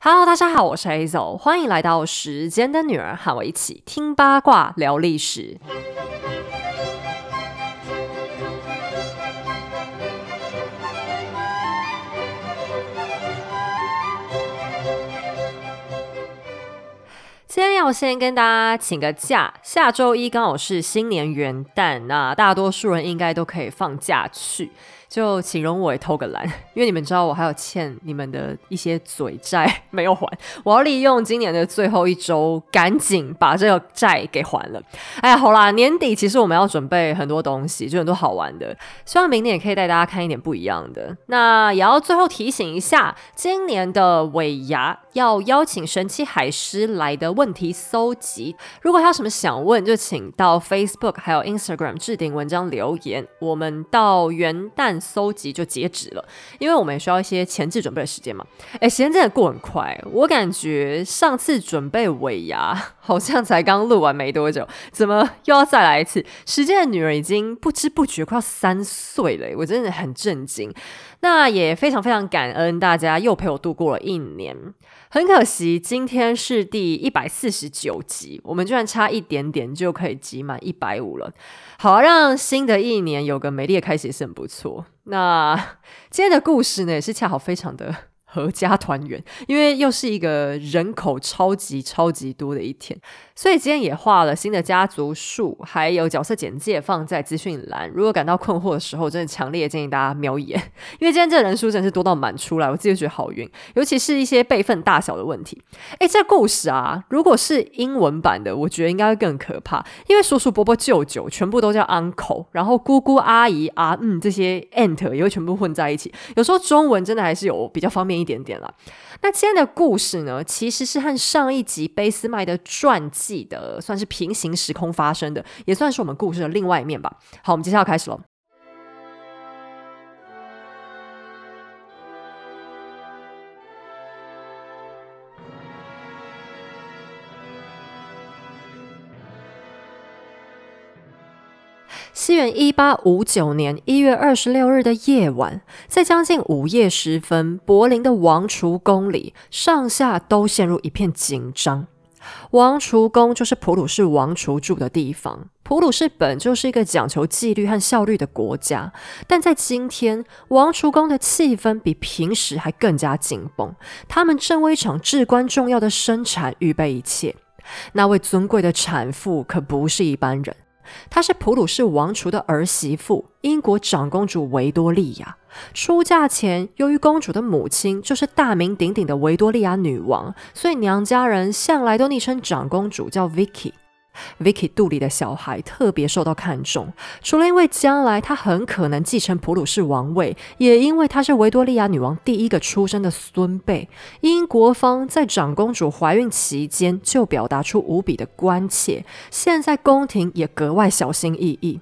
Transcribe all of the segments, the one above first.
Hello，大家好，我是 Azo，欢迎来到时间的女儿，和我一起听八卦聊历史。今天要先跟大家请个假，下周一刚好是新年元旦，那大多数人应该都可以放假去。就请容我偷个懒，因为你们知道我还有欠你们的一些嘴债没有还，我要利用今年的最后一周，赶紧把这个债给还了。哎呀，好啦，年底其实我们要准备很多东西，就很多好玩的，希望明年也可以带大家看一点不一样的。那也要最后提醒一下，今年的尾牙要邀请神奇海狮来的问题搜集，如果还有什么想问，就请到 Facebook 还有 Instagram 置顶文章留言，我们到元旦。搜集就截止了，因为我们也需要一些前置准备的时间嘛。哎，时间真的过很快，我感觉上次准备尾牙好像才刚录完没多久，怎么又要再来一次？时间的女儿已经不知不觉快要三岁了，我真的很震惊。那也非常非常感恩大家又陪我度过了一年。很可惜，今天是第一百四十九集，我们居然差一点点就可以集满一百五了。好，让新的一年有个美丽的开始也是很不错。那 今天的故事呢，也是恰好非常的。合家团圆，因为又是一个人口超级超级多的一天，所以今天也画了新的家族树，还有角色简介放在资讯栏。如果感到困惑的时候，真的强烈建议大家瞄一眼，因为今天这人数真是多到满出来，我自己觉得好晕。尤其是一些辈分大小的问题。哎，这故事啊，如果是英文版的，我觉得应该会更可怕，因为叔叔伯伯舅舅全部都叫 uncle，然后姑姑阿姨啊嗯这些 aunt 也会全部混在一起。有时候中文真的还是有比较方便。一点点了。那今天的故事呢，其实是和上一集贝斯麦的传记的算是平行时空发生的，也算是我们故事的另外一面吧。好，我们接下来开始喽。西元一八五九年一月二十六日的夜晚，在将近午夜时分，柏林的王储宫里，上下都陷入一片紧张。王储宫就是普鲁士王储住的地方。普鲁士本就是一个讲求纪律和效率的国家，但在今天，王储宫的气氛比平时还更加紧绷。他们正为一场至关重要的生产预备一切。那位尊贵的产妇可不是一般人。她是普鲁士王储的儿媳妇，英国长公主维多利亚。出嫁前，由于公主的母亲就是大名鼎鼎的维多利亚女王，所以娘家人向来都昵称长公主叫 Vicky。Vicky 肚里的小孩特别受到看重，除了因为将来他很可能继承普鲁士王位，也因为他是维多利亚女王第一个出生的孙辈。英国方在长公主怀孕期间就表达出无比的关切，现在宫廷也格外小心翼翼。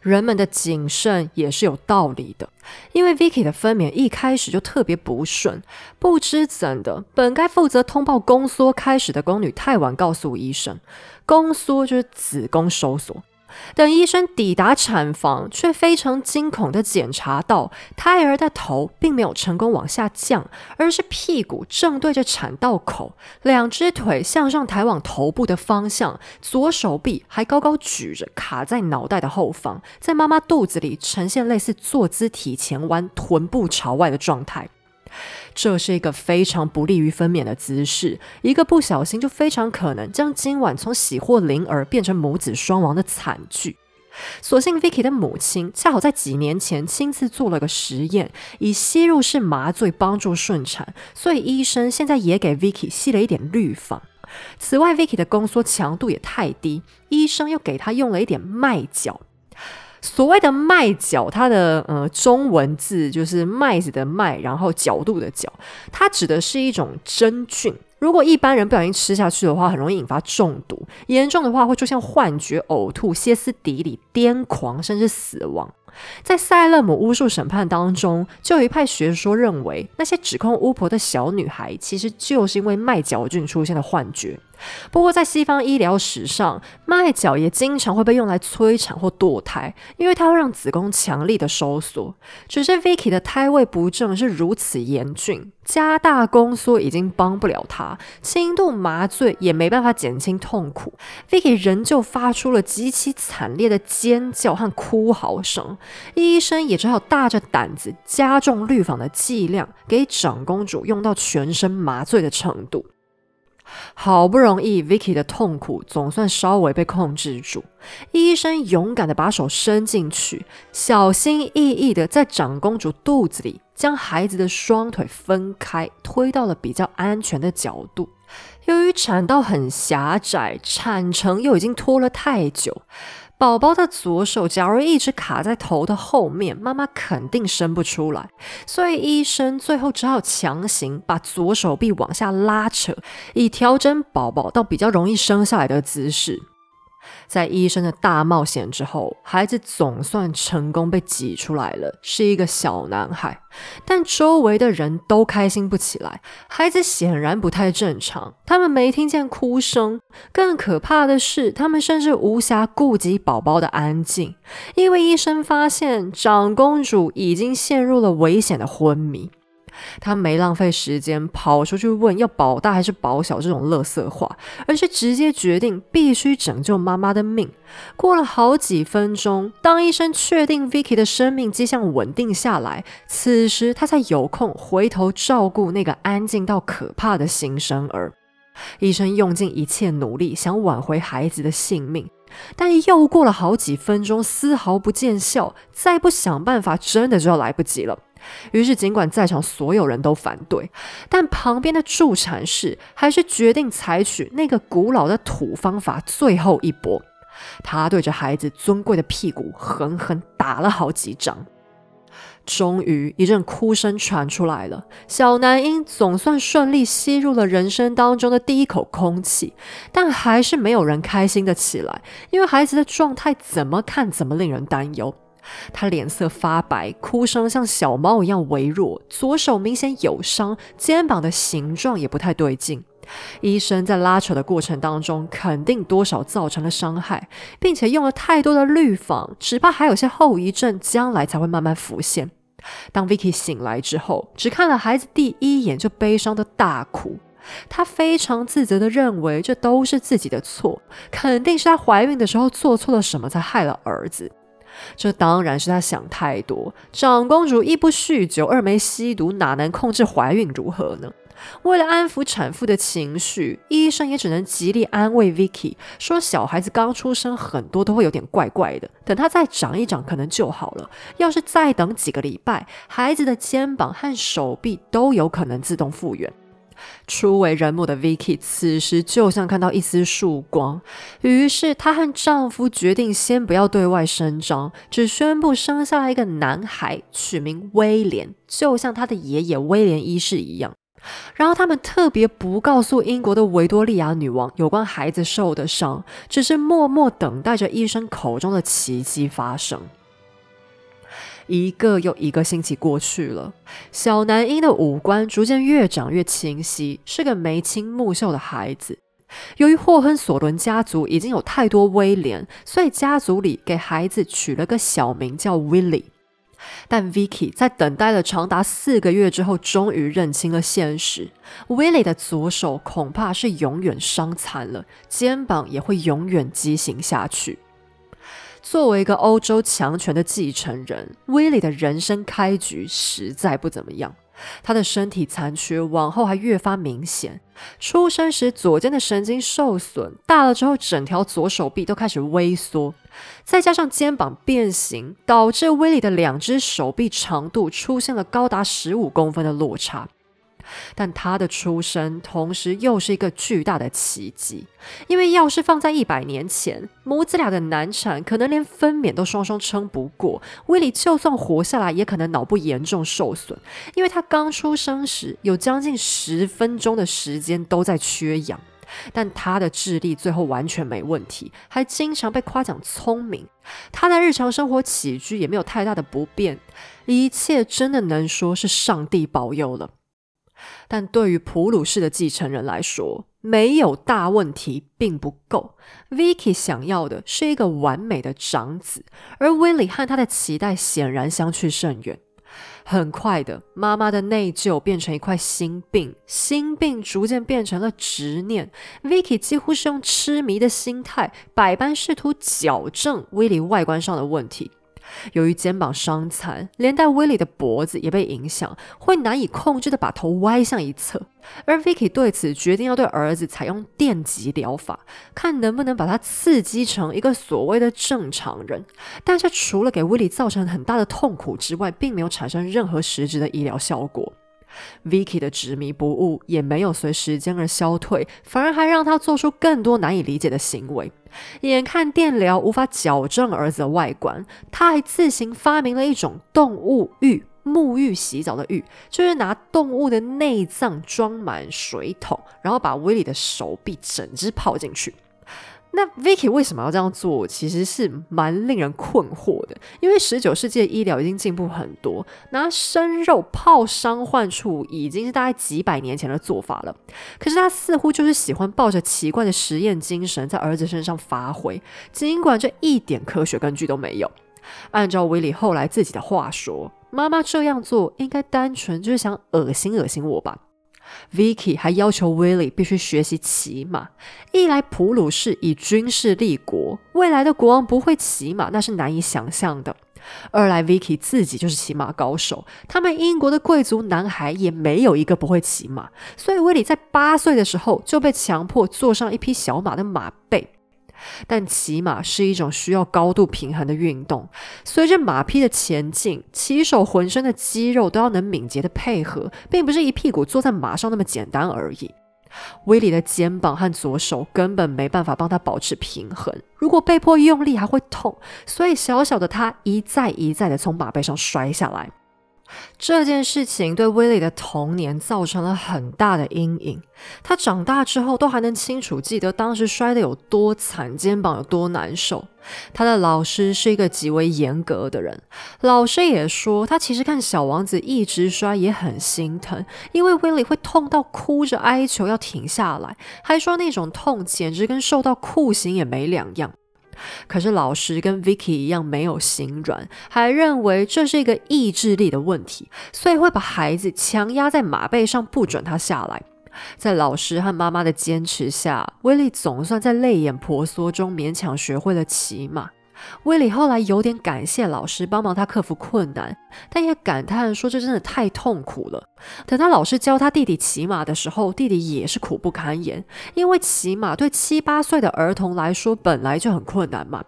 人们的谨慎也是有道理的，因为 Vicky 的分娩一开始就特别不顺，不知怎的，本该负责通报宫缩开始的宫女太晚告诉医生，宫缩就是子宫收缩。等医生抵达产房，却非常惊恐地检查到，胎儿的头并没有成功往下降，而是屁股正对着产道口，两只腿向上抬往头部的方向，左手臂还高高举着，卡在脑袋的后方，在妈妈肚子里呈现类似坐姿体前弯、臀部朝外的状态。这是一个非常不利于分娩的姿势，一个不小心就非常可能将今晚从喜获麟儿变成母子双亡的惨剧。所幸 Vicky 的母亲恰好在几年前亲自做了个实验，以吸入式麻醉帮助顺产，所以医生现在也给 Vicky 吸了一点氯仿。此外，Vicky 的宫缩强度也太低，医生又给她用了一点麦角。所谓的麦角，它的呃中文字就是麦子的麦，然后角度的角，它指的是一种真菌。如果一般人不小心吃下去的话，很容易引发中毒，严重的话会出现幻觉、呕吐、歇斯底里、癫狂，甚至死亡。在塞勒姆巫术审判当中，就有一派学说认为，那些指控巫婆的小女孩，其实就是因为麦角菌出现的幻觉。不过，在西方医疗史上，麦角也经常会被用来催产或堕胎，因为它会让子宫强力的收缩。只是 Vicky 的胎位不正是如此严峻，加大宫缩已经帮不了她，轻度麻醉也没办法减轻痛苦。Vicky 仍旧发出了极其惨烈的尖叫和哭嚎声，医生也只好大着胆子加重氯仿的剂量，给长公主用到全身麻醉的程度。好不容易，Vicky 的痛苦总算稍微被控制住。医生勇敢地把手伸进去，小心翼翼地在长公主肚子里将孩子的双腿分开，推到了比较安全的角度。由于产道很狭窄，产程又已经拖了太久。宝宝的左手假如一直卡在头的后面，妈妈肯定生不出来，所以医生最后只好强行把左手臂往下拉扯，以调整宝宝到比较容易生下来的姿势。在医生的大冒险之后，孩子总算成功被挤出来了，是一个小男孩。但周围的人都开心不起来，孩子显然不太正常，他们没听见哭声。更可怕的是，他们甚至无暇顾及宝宝的安静，因为医生发现长公主已经陷入了危险的昏迷。他没浪费时间跑出去问要保大还是保小这种垃圾话，而是直接决定必须拯救妈妈的命。过了好几分钟，当医生确定 Vicky 的生命迹象稳定下来，此时他才有空回头照顾那个安静到可怕的新生儿。医生用尽一切努力想挽回孩子的性命，但又过了好几分钟，丝毫不见效。再不想办法，真的就要来不及了。于是，尽管在场所有人都反对，但旁边的助产士还是决定采取那个古老的土方法，最后一搏。他对着孩子尊贵的屁股狠狠打了好几掌。终于，一阵哭声传出来了。小男婴总算顺利吸入了人生当中的第一口空气，但还是没有人开心的起来，因为孩子的状态怎么看怎么令人担忧。他脸色发白，哭声像小猫一样微弱，左手明显有伤，肩膀的形状也不太对劲。医生在拉扯的过程当中，肯定多少造成了伤害，并且用了太多的氯仿，只怕还有些后遗症，将来才会慢慢浮现。当 Vicky 醒来之后，只看了孩子第一眼就悲伤的大哭，她非常自责的认为这都是自己的错，肯定是她怀孕的时候做错了什么才害了儿子。这当然是他想太多。长公主一不酗酒，二没吸毒，哪能控制怀孕？如何呢？为了安抚产妇的情绪，医生也只能极力安慰 Vicky，说小孩子刚出生，很多都会有点怪怪的，等他再长一长，可能就好了。要是再等几个礼拜，孩子的肩膀和手臂都有可能自动复原。初为人母的 Vicky 此时就像看到一丝曙光，于是她和丈夫决定先不要对外声张，只宣布生下来一个男孩，取名威廉，就像他的爷爷威廉一世一样。然后他们特别不告诉英国的维多利亚女王有关孩子受的伤，只是默默等待着医生口中的奇迹发生。一个又一个星期过去了，小男婴的五官逐渐越长越清晰，是个眉清目秀的孩子。由于霍亨索伦家族已经有太多威廉，所以家族里给孩子取了个小名叫 Willie。但 Vicky 在等待了长达四个月之后，终于认清了现实：Willie 的左手恐怕是永远伤残了，肩膀也会永远畸形下去。作为一个欧洲强权的继承人，威利的人生开局实在不怎么样。他的身体残缺，往后还越发明显。出生时左肩的神经受损，大了之后整条左手臂都开始微缩，再加上肩膀变形，导致威利的两只手臂长度出现了高达十五公分的落差。但他的出生同时又是一个巨大的奇迹，因为要是放在一百年前，母子俩的难产可能连分娩都双双撑不过。威利就算活下来，也可能脑部严重受损，因为他刚出生时有将近十分钟的时间都在缺氧。但他的智力最后完全没问题，还经常被夸奖聪明。他的日常生活起居也没有太大的不便，一切真的能说是上帝保佑了。但对于普鲁士的继承人来说，没有大问题并不够。Vicky 想要的是一个完美的长子，而 Willie 和他的期待显然相去甚远。很快的，妈妈的内疚变成一块心病，心病逐渐变成了执念。Vicky 几乎是用痴迷的心态，百般试图矫正 Willie 外观上的问题。由于肩膀伤残，连带威利的脖子也被影响，会难以控制的把头歪向一侧。而 Vicky 对此决定要对儿子采用电极疗法，看能不能把他刺激成一个所谓的正常人。但这除了给威利造成很大的痛苦之外，并没有产生任何实质的医疗效果。Vicky 的执迷不悟也没有随时间而消退，反而还让他做出更多难以理解的行为。眼看电疗无法矫正儿子的外观，他还自行发明了一种动物浴——沐浴洗澡的浴，就是拿动物的内脏装满水桶，然后把威利的手臂整只泡进去。那 Vicky 为什么要这样做？其实是蛮令人困惑的。因为十九世纪的医疗已经进步很多，拿生肉泡伤患处已经是大概几百年前的做法了。可是他似乎就是喜欢抱着奇怪的实验精神在儿子身上发挥，尽管这一点科学根据都没有。按照威里后来自己的话说，妈妈这样做应该单纯就是想恶心恶心我吧。Vicky 还要求 Willie 必须学习骑马。一来，普鲁士以军事立国，未来的国王不会骑马，那是难以想象的；二来，Vicky 自己就是骑马高手，他们英国的贵族男孩也没有一个不会骑马，所以 Willy 在八岁的时候就被强迫坐上一匹小马的马背。但骑马是一种需要高度平衡的运动，随着马匹的前进，骑手浑身的肌肉都要能敏捷的配合，并不是一屁股坐在马上那么简单而已。威利的肩膀和左手根本没办法帮他保持平衡，如果被迫用力还会痛，所以小小的他一再一再的从马背上摔下来。这件事情对威利的童年造成了很大的阴影。他长大之后都还能清楚记得当时摔得有多惨，肩膀有多难受。他的老师是一个极为严格的人，老师也说他其实看小王子一直摔也很心疼，因为威利会痛到哭着哀求要停下来，还说那种痛简直跟受到酷刑也没两样。可是老师跟 Vicky 一样没有心软，还认为这是一个意志力的问题，所以会把孩子强压在马背上，不准他下来。在老师和妈妈的坚持下，威利总算在泪眼婆娑中勉强学会了骑马。威利后来有点感谢老师帮忙他克服困难，但也感叹说这真的太痛苦了。等他老师教他弟弟骑马的时候，弟弟也是苦不堪言，因为骑马对七八岁的儿童来说本来就很困难嘛。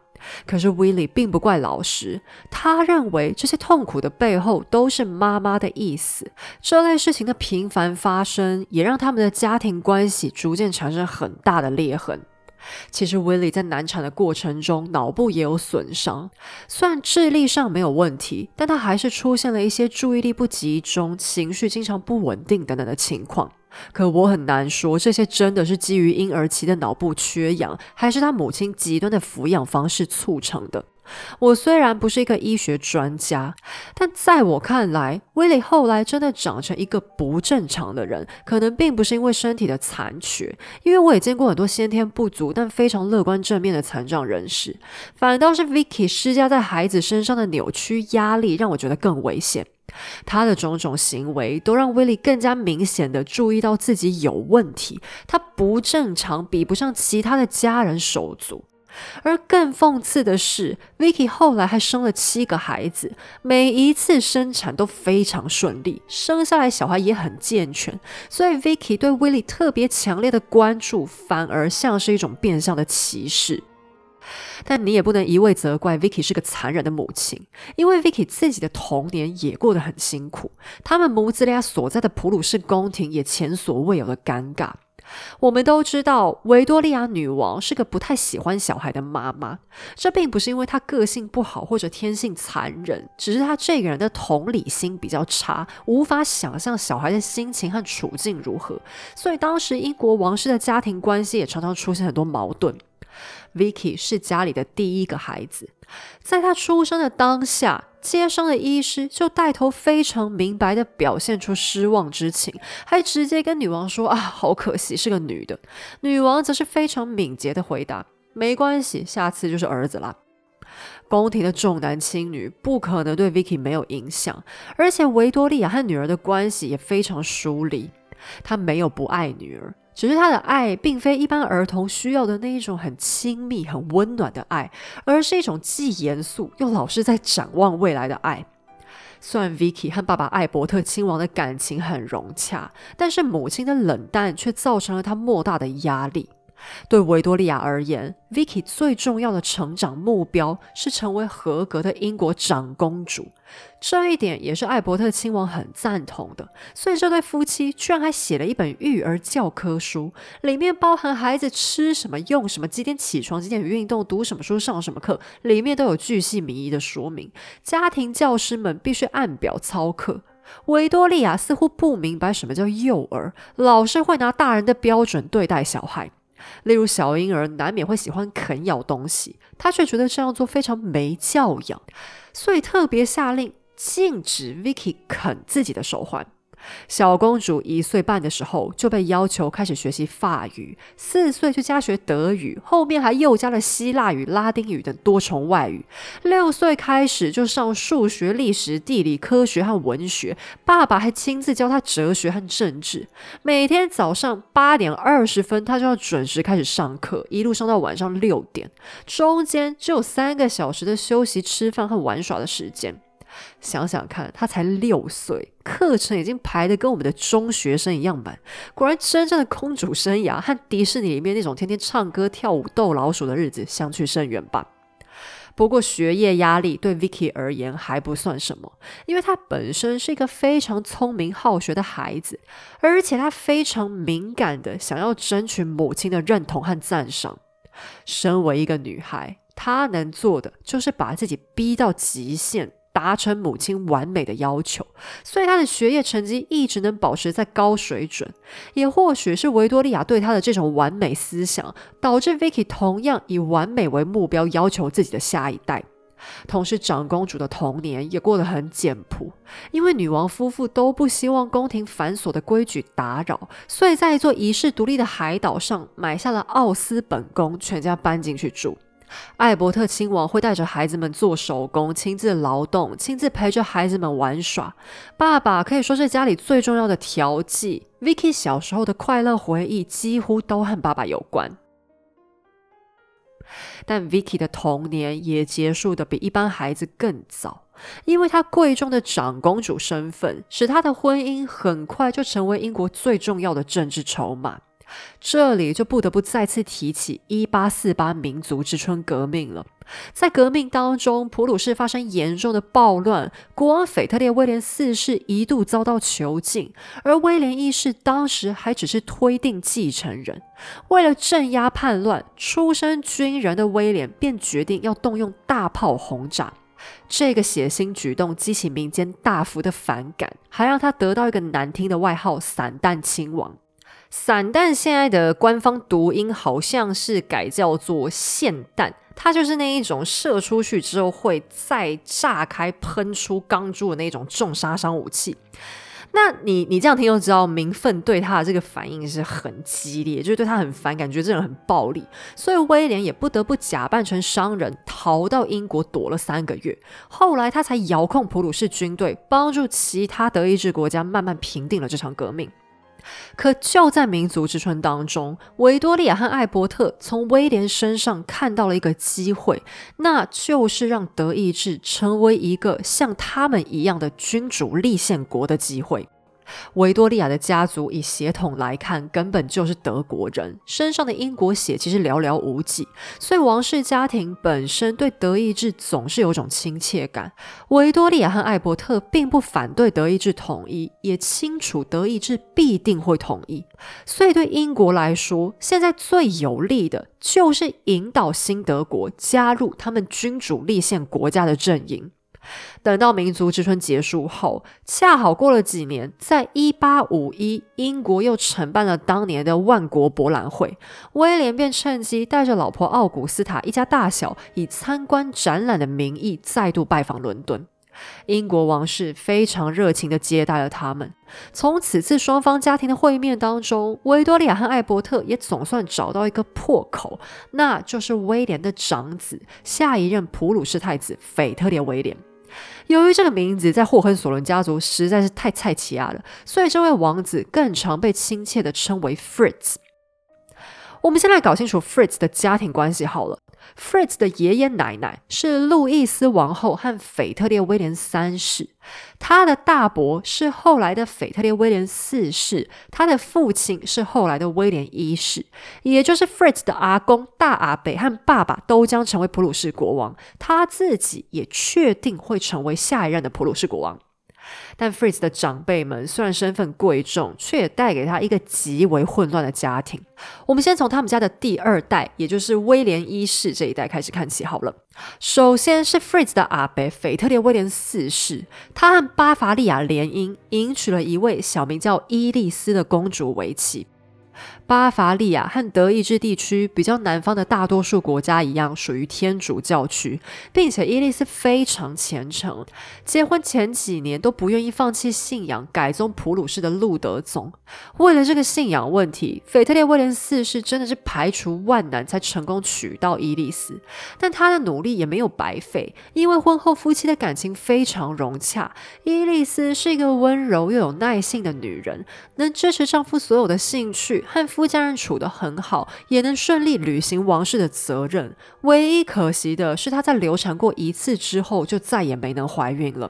可是威利并不怪老师，他认为这些痛苦的背后都是妈妈的意思。这类事情的频繁发生，也让他们的家庭关系逐渐产生很大的裂痕。其实，威利在难产的过程中，脑部也有损伤。虽然智力上没有问题，但他还是出现了一些注意力不集中、情绪经常不稳定等等的情况。可我很难说，这些真的是基于婴儿期的脑部缺氧，还是他母亲极端的抚养方式促成的。我虽然不是一个医学专家，但在我看来，威利后来真的长成一个不正常的人，可能并不是因为身体的残缺，因为我也见过很多先天不足但非常乐观正面的残障人士，反倒是 Vicky 施加在孩子身上的扭曲压力，让我觉得更危险。他的种种行为都让威利更加明显的注意到自己有问题，他不正常，比不上其他的家人手足。而更讽刺的是，Vicky 后来还生了七个孩子，每一次生产都非常顺利，生下来小孩也很健全。所以，Vicky 对威利特别强烈的关注，反而像是一种变相的歧视。但你也不能一味责怪 Vicky 是个残忍的母亲，因为 Vicky 自己的童年也过得很辛苦，他们母子俩所在的普鲁士宫廷也前所未有的尴尬。我们都知道，维多利亚女王是个不太喜欢小孩的妈妈。这并不是因为她个性不好或者天性残忍，只是她这个人的同理心比较差，无法想象小孩的心情和处境如何。所以当时英国王室的家庭关系也常常出现很多矛盾。Vicky 是家里的第一个孩子，在他出生的当下。接生的医师就带头非常明白的表现出失望之情，还直接跟女王说：“啊，好可惜是个女的。”女王则是非常敏捷的回答：“没关系，下次就是儿子啦。”宫廷的重男轻女不可能对 Vicky 没有影响，而且维多利亚和女儿的关系也非常疏离，她没有不爱女儿。只是他的爱，并非一般儿童需要的那一种很亲密、很温暖的爱，而是一种既严肃又老是在展望未来的爱。虽然 Vicky 和爸爸艾伯特亲王的感情很融洽，但是母亲的冷淡却造成了他莫大的压力。对维多利亚而言，Vicky 最重要的成长目标是成为合格的英国长公主。这一点也是艾伯特亲王很赞同的。所以这对夫妻居然还写了一本育儿教科书，里面包含孩子吃什么、用什么、几点起床、几点运动、读什么书、上什么课，里面都有巨细靡遗的说明。家庭教师们必须按表操课。维多利亚似乎不明白什么叫幼儿，老是会拿大人的标准对待小孩。例如，小婴儿难免会喜欢啃咬东西，他却觉得这样做非常没教养，所以特别下令禁止 Vicky 啃自己的手环。小公主一岁半的时候就被要求开始学习法语，四岁就加学德语，后面还又加了希腊语、拉丁语等多重外语。六岁开始就上数学、历史、地理、科学和文学，爸爸还亲自教她哲学和政治。每天早上八点二十分，她就要准时开始上课，一路上到晚上六点，中间只有三个小时的休息、吃饭和玩耍的时间。想想看，他才六岁，课程已经排的跟我们的中学生一样满。果然，真正的公主生涯和迪士尼里面那种天天唱歌跳舞逗老鼠的日子相去甚远吧。不过，学业压力对 Vicky 而言还不算什么，因为她本身是一个非常聪明好学的孩子，而且她非常敏感的想要争取母亲的认同和赞赏。身为一个女孩，她能做的就是把自己逼到极限。达成母亲完美的要求，所以他的学业成绩一直能保持在高水准。也或许是维多利亚对他的这种完美思想，导致 Vicky 同样以完美为目标，要求自己的下一代。同时，长公主的童年也过得很简朴，因为女王夫妇都不希望宫廷繁琐的规矩打扰，所以在一座遗世独立的海岛上买下了奥斯本宫，全家搬进去住。艾伯特亲王会带着孩子们做手工，亲自劳动，亲自陪着孩子们玩耍。爸爸可以说是家里最重要的调剂。Vicky 小时候的快乐回忆几乎都和爸爸有关。但 Vicky 的童年也结束的比一般孩子更早，因为她贵重的长公主身份，使她的婚姻很快就成为英国最重要的政治筹码。这里就不得不再次提起一八四八民族之春革命了。在革命当中，普鲁士发生严重的暴乱，国王腓特烈威廉四世一度遭到囚禁，而威廉一世当时还只是推定继承人。为了镇压叛乱，出身军人的威廉便决定要动用大炮轰炸。这个血腥举动激起民间大幅的反感，还让他得到一个难听的外号——散弹亲王。散弹现在的官方读音好像是改叫做霰弹，它就是那一种射出去之后会再炸开喷出钢珠的那种重杀伤武器。那你你这样听就知道，民愤对他的这个反应是很激烈，就是对他很反感，觉得这人很暴力。所以威廉也不得不假扮成商人，逃到英国躲了三个月。后来他才遥控普鲁士军队，帮助其他德意志国家慢慢平定了这场革命。可就在民族之春当中，维多利亚和艾伯特从威廉身上看到了一个机会，那就是让德意志成为一个像他们一样的君主立宪国的机会。维多利亚的家族以血统来看，根本就是德国人，身上的英国血其实寥寥无几，所以王室家庭本身对德意志总是有种亲切感。维多利亚和艾伯特并不反对德意志统一，也清楚德意志必定会统一，所以对英国来说，现在最有利的就是引导新德国加入他们君主立宪国家的阵营。等到民族之春结束后，恰好过了几年，在一八五一，英国又承办了当年的万国博览会，威廉便趁机带着老婆奥古斯塔一家大小，以参观展览的名义再度拜访伦敦。英国王室非常热情地接待了他们。从此次双方家庭的会面当中，维多利亚和艾伯特也总算找到一个破口，那就是威廉的长子，下一任普鲁士太子腓特烈威廉。由于这个名字在霍亨索伦家族实在是太菜奇亚了，所以这位王子更常被亲切的称为 Fritz。我们先来搞清楚 Fritz 的家庭关系好了。Fritz 的爷爷奶奶是路易斯王后和腓特烈威廉三世，他的大伯是后来的腓特烈威廉四世，他的父亲是后来的威廉一世，也就是 Fritz 的阿公、大阿伯和爸爸都将成为普鲁士国王，他自己也确定会成为下一任的普鲁士国王。但 Fritz 的长辈们虽然身份贵重，却也带给他一个极为混乱的家庭。我们先从他们家的第二代，也就是威廉一世这一代开始看起好了。首先是 Fritz 的阿伯腓特烈威廉四世，他和巴伐利亚联姻，迎娶了一位小名叫伊利斯的公主为妻。巴伐利亚和德意志地区比较南方的大多数国家一样，属于天主教区，并且伊丽丝非常虔诚，结婚前几年都不愿意放弃信仰，改宗普鲁士的路德宗。为了这个信仰问题，腓特烈威廉四世真的是排除万难才成功娶到伊丽丝，但他的努力也没有白费，因为婚后夫妻的感情非常融洽。伊丽丝是一个温柔又有耐性的女人，能支持丈夫所有的兴趣和。夫家人处得很好，也能顺利履行王室的责任。唯一可惜的是，她在流产过一次之后，就再也没能怀孕了。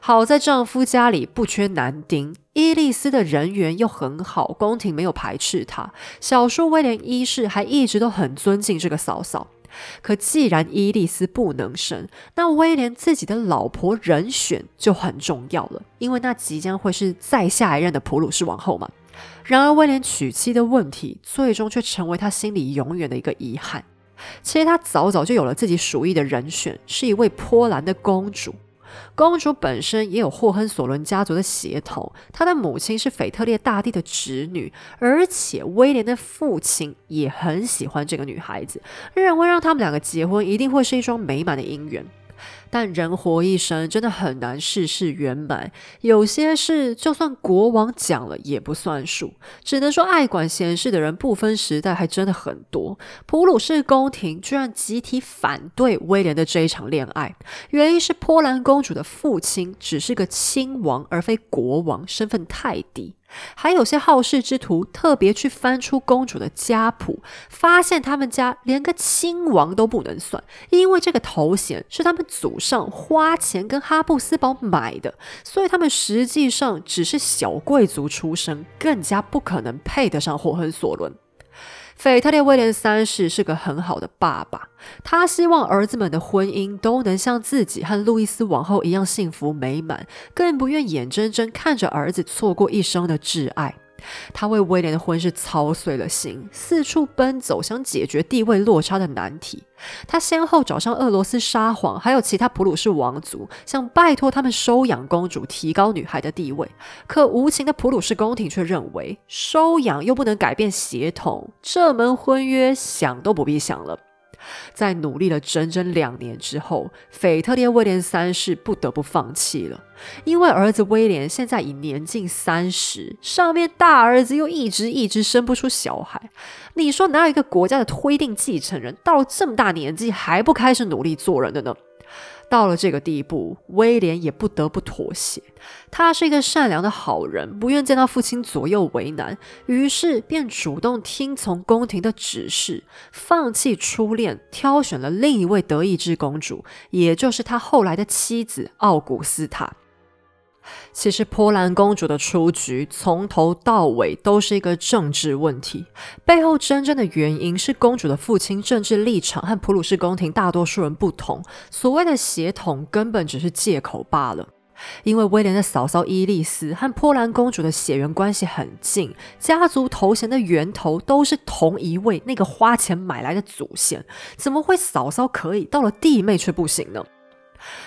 好在丈夫家里不缺男丁，伊丽丝的人缘又很好，宫廷没有排斥她。小叔威廉一世还一直都很尊敬这个嫂嫂。可既然伊丽丝不能生，那威廉自己的老婆人选就很重要了，因为那即将会是再下一任的普鲁士王后嘛。然而，威廉娶妻的问题，最终却成为他心里永远的一个遗憾。其实，他早早就有了自己属意的人选，是一位波兰的公主。公主本身也有霍亨索伦家族的血统，她的母亲是腓特烈大帝的侄女，而且威廉的父亲也很喜欢这个女孩子，认为让他们两个结婚一定会是一桩美满的姻缘。但人活一生，真的很难事事圆满。有些事，就算国王讲了也不算数。只能说，爱管闲事的人不分时代，还真的很多。普鲁士宫廷居然集体反对威廉的这一场恋爱，原因是波兰公主的父亲只是个亲王，而非国王，身份太低。还有些好事之徒特别去翻出公主的家谱，发现他们家连个亲王都不能算，因为这个头衔是他们祖上花钱跟哈布斯堡买的，所以他们实际上只是小贵族出身，更加不可能配得上霍亨索伦。腓特烈威廉三世是个很好的爸爸，他希望儿子们的婚姻都能像自己和路易斯王后一样幸福美满，更不愿眼睁睁看着儿子错过一生的挚爱。他为威廉的婚事操碎了心，四处奔走，想解决地位落差的难题。他先后找上俄罗斯沙皇，还有其他普鲁士王族，想拜托他们收养公主，提高女孩的地位。可无情的普鲁士宫廷却认为，收养又不能改变血统，这门婚约想都不必想了。在努力了整整两年之后，腓特烈威廉三世不得不放弃了，因为儿子威廉现在已年近三十，上面大儿子又一直一直生不出小孩。你说哪有一个国家的推定继承人到了这么大年纪还不开始努力做人的呢？到了这个地步，威廉也不得不妥协。他是一个善良的好人，不愿见到父亲左右为难，于是便主动听从宫廷的指示，放弃初恋，挑选了另一位德意志公主，也就是他后来的妻子奥古斯塔。其实波兰公主的出局从头到尾都是一个政治问题，背后真正的原因是公主的父亲政治立场和普鲁士宫廷大多数人不同，所谓的血统根本只是借口罢了。因为威廉的嫂嫂伊丽丝和波兰公主的血缘关系很近，家族头衔的源头都是同一位那个花钱买来的祖先，怎么会嫂嫂可以，到了弟妹却不行呢？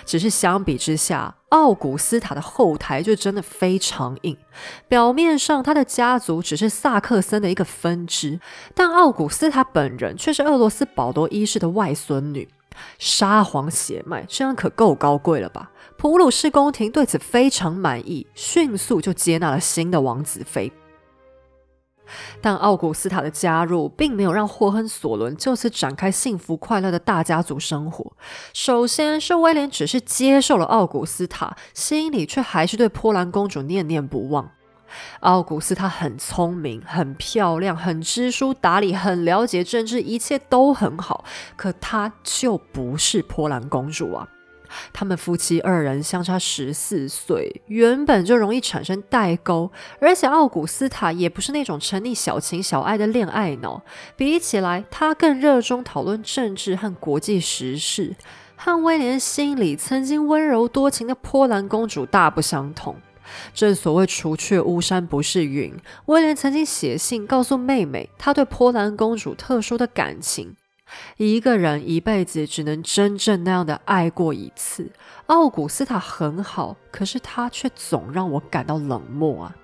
只是相比之下，奥古斯塔的后台就真的非常硬。表面上，他的家族只是萨克森的一个分支，但奥古斯塔本人却是俄罗斯保罗一世的外孙女，沙皇血脉，这样可够高贵了吧？普鲁士宫廷对此非常满意，迅速就接纳了新的王子妃。但奥古斯塔的加入并没有让霍亨索伦就此展开幸福快乐的大家族生活。首先是威廉只是接受了奥古斯塔，心里却还是对波兰公主念念不忘。奥古斯塔很聪明、很漂亮、很知书达理、很了解政治，一切都很好，可她就不是波兰公主啊。他们夫妻二人相差十四岁，原本就容易产生代沟，而且奥古斯塔也不是那种沉溺小情小爱的恋爱脑，比起来，他更热衷讨论政治和国际时事，和威廉心里曾经温柔多情的波兰公主大不相同。正所谓除却巫山不是云，威廉曾经写信告诉妹妹，他对波兰公主特殊的感情。一个人一辈子只能真正那样的爱过一次。奥古斯塔很好，可是他却总让我感到冷漠啊！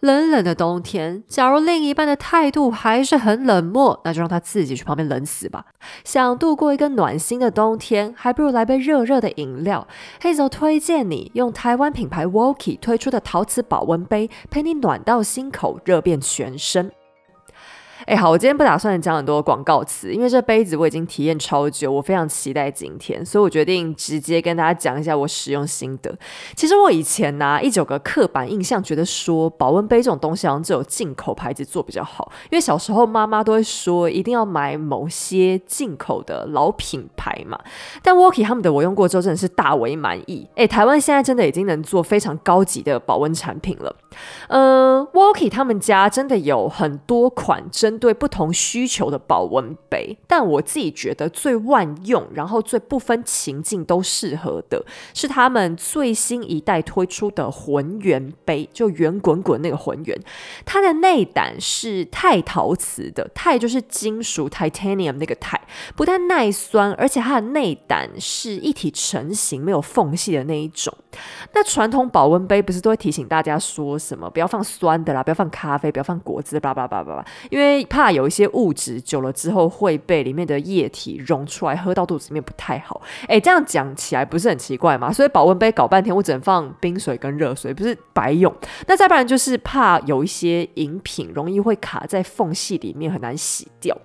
冷冷的冬天，假如另一半的态度还是很冷漠，那就让他自己去旁边冷死吧。想度过一个暖心的冬天，还不如来杯热热的饮料。黑走推荐你用台湾品牌 Woki 推出的陶瓷保温杯，陪你暖到心口，热遍全身。哎，好，我今天不打算讲很多广告词，因为这杯子我已经体验超久，我非常期待今天，所以我决定直接跟大家讲一下我使用心得。其实我以前呢，一直有个刻板印象，觉得说保温杯这种东西好像只有进口牌子做比较好，因为小时候妈妈都会说一定要买某些进口的老品牌嘛。但 Woki 他们的我用过之后真的是大为满意。哎，台湾现在真的已经能做非常高级的保温产品了。嗯 walki 他们家真的有很多款。针对不同需求的保温杯，但我自己觉得最万用，然后最不分情境都适合的是他们最新一代推出的浑圆杯，就圆滚滚那个浑圆。它的内胆是钛陶瓷的，钛就是金属 （titanium） 那个钛，不但耐酸，而且它的内胆是一体成型、没有缝隙的那一种。那传统保温杯不是都会提醒大家说什么不要放酸的啦，不要放咖啡，不要放果汁，叭叭叭叭叭，因为怕有一些物质久了之后会被里面的液体溶出来，喝到肚子里面不太好。哎，这样讲起来不是很奇怪吗？所以保温杯搞半天，我只能放冰水跟热水，不是白用。那再不然就是怕有一些饮品容易会卡在缝隙里面，很难洗掉。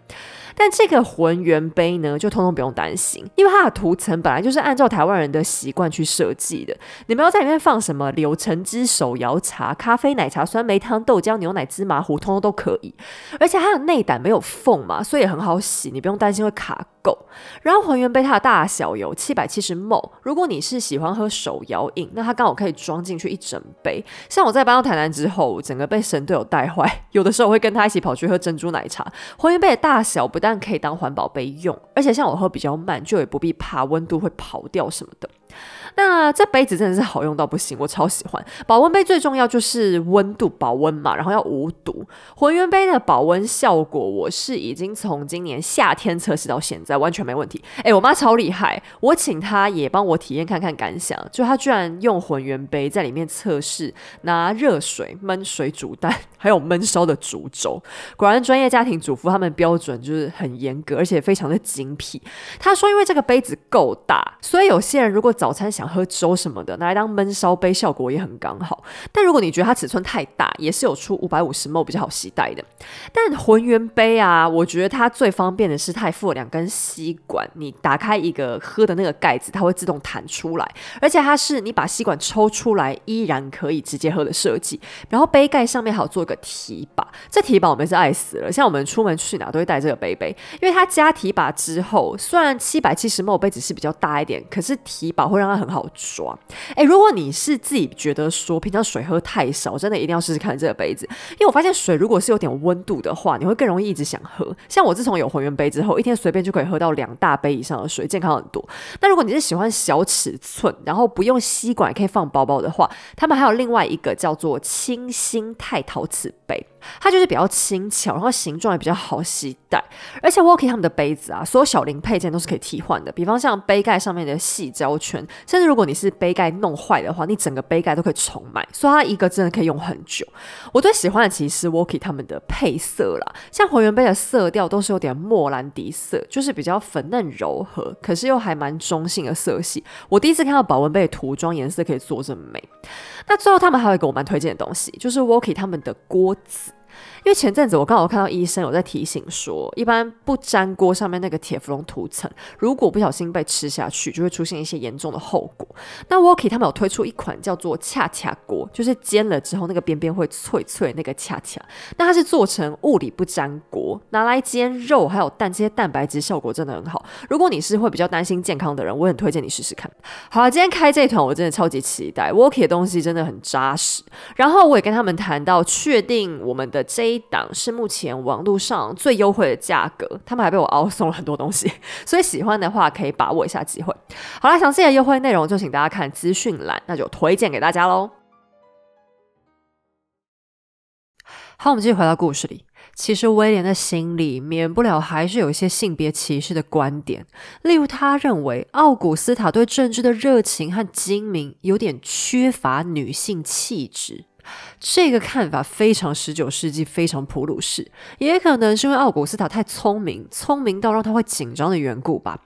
但这个浑圆杯呢，就通通不用担心，因为它的涂层本来就是按照台湾人的习惯去设计的。你们要在里面放什么柳橙汁、手摇茶、咖啡、奶茶、酸梅汤、豆浆、牛奶、芝麻糊，通通都可以。而且它的内胆没有缝嘛，所以也很好洗，你不用担心会卡够。然后还原杯它的大小有七百七十 ml，如果你是喜欢喝手摇饮，那它刚好可以装进去一整杯。像我在搬到台南之后，整个被神队友带坏，有的时候会跟他一起跑去喝珍珠奶茶。还原杯的大小不。但可以当环保杯用，而且像我喝比较慢，就也不必怕温度会跑掉什么的。那这杯子真的是好用到不行，我超喜欢。保温杯最重要就是温度保温嘛，然后要无毒。浑圆杯的保温效果，我是已经从今年夏天测试到现在，完全没问题。哎，我妈超厉害，我请她也帮我体验看看感想，就她居然用浑圆杯在里面测试，拿热水焖水煮蛋，还有焖烧的煮粥。果然专业家庭主妇他们标准就是很严格，而且非常的精辟。她说，因为这个杯子够大，所以有些人如果早餐想喝粥什么的，拿来当焖烧杯，效果也很刚好。但如果你觉得它尺寸太大，也是有出五百五十 ml 比较好携带的。但浑圆杯啊，我觉得它最方便的是它附了两根吸管，你打开一个喝的那个盖子，它会自动弹出来，而且它是你把吸管抽出来依然可以直接喝的设计。然后杯盖上面还有做一个提把，这提把我们是爱死了，像我们出门去哪都会带这个杯杯，因为它加提把之后，虽然七百七十 ml 杯子是比较大一点，可是提把会让它很好抓。哎，如果你是自己觉得说平常水喝太少，真的一定要试试看这个杯子，因为我发现水如果是有点温度的话，你会更容易一直想喝。像我自从有浑圆杯之后，一天随便就可以喝到两大杯以上的水，健康很多。那如果你是喜欢小尺寸，然后不用吸管可以放包包的话，他们还有另外一个叫做清新钛陶瓷杯。它就是比较轻巧，然后形状也比较好携带，而且 Walkie 他们的杯子啊，所有小零配件都是可以替换的。比方像杯盖上面的细胶圈，甚至如果你是杯盖弄坏的话，你整个杯盖都可以重买，所以它一个真的可以用很久。我最喜欢的其实是 Walkie 他们的配色啦，像还原杯的色调都是有点莫兰迪色，就是比较粉嫩柔和，可是又还蛮中性的色系。我第一次看到保温杯的涂装颜色可以做这么美。那最后他们还有一个我蛮推荐的东西，就是 Walkie 他们的锅子。因为前阵子我刚好看到医生有在提醒说，一般不粘锅上面那个铁氟龙涂层，如果不小心被吃下去，就会出现一些严重的后果。那 w o k i 他们有推出一款叫做恰恰锅，就是煎了之后那个边边会脆脆，那个恰恰。那它是做成物理不粘锅，拿来煎肉还有蛋这些蛋白质效果真的很好。如果你是会比较担心健康的人，我很推荐你试试看。好了，今天开这一团我真的超级期待 w o k i 的东西真的很扎实。然后我也跟他们谈到，确定我们的这。一档是目前网络上最优惠的价格，他们还被我凹送了很多东西，所以喜欢的话可以把握一下机会。好啦，详细的优惠内容就请大家看资讯栏，那就推荐给大家喽。好，我们继续回到故事里。其实威廉的心里免不了还是有一些性别歧视的观点，例如他认为奥古斯塔对政治的热情和精明有点缺乏女性气质。这个看法非常十九世纪，非常普鲁士，也可能是因为奥古斯塔太聪明，聪明到让他会紧张的缘故吧。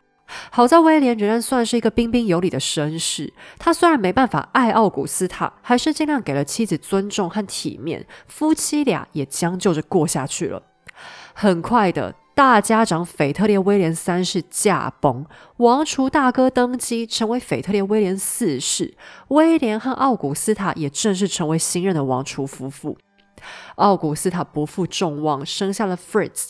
好在威廉仍然算是一个彬彬有礼的绅士，他虽然没办法爱奥古斯塔，还是尽量给了妻子尊重和体面，夫妻俩也将就着过下去了。很快的。大家长腓特烈威廉三世驾崩，王储大哥登基，成为腓特烈威廉四世。威廉和奥古斯塔也正式成为新任的王储夫妇。奥古斯塔不负众望，生下了 Fritz，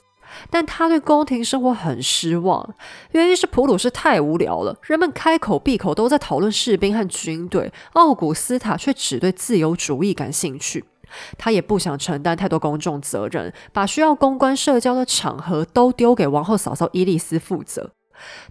但他对宫廷生活很失望，原因是普鲁士太无聊了，人们开口闭口都在讨论士兵和军队，奥古斯塔却只对自由主义感兴趣。他也不想承担太多公众责任，把需要公关社交的场合都丢给王后嫂嫂伊丽丝负责。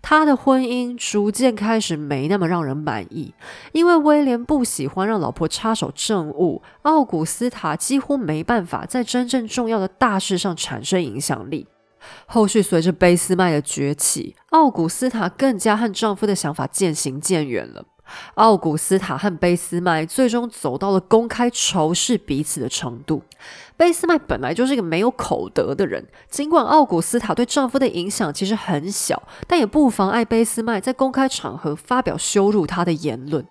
他的婚姻逐渐开始没那么让人满意，因为威廉不喜欢让老婆插手政务，奥古斯塔几乎没办法在真正重要的大事上产生影响力。后续随着俾斯麦的崛起，奥古斯塔更加和丈夫的想法渐行渐远了。奥古斯塔和贝斯麦最终走到了公开仇视彼此的程度。贝斯麦本来就是一个没有口德的人，尽管奥古斯塔对丈夫的影响其实很小，但也不妨碍贝斯麦在公开场合发表羞辱他的言论。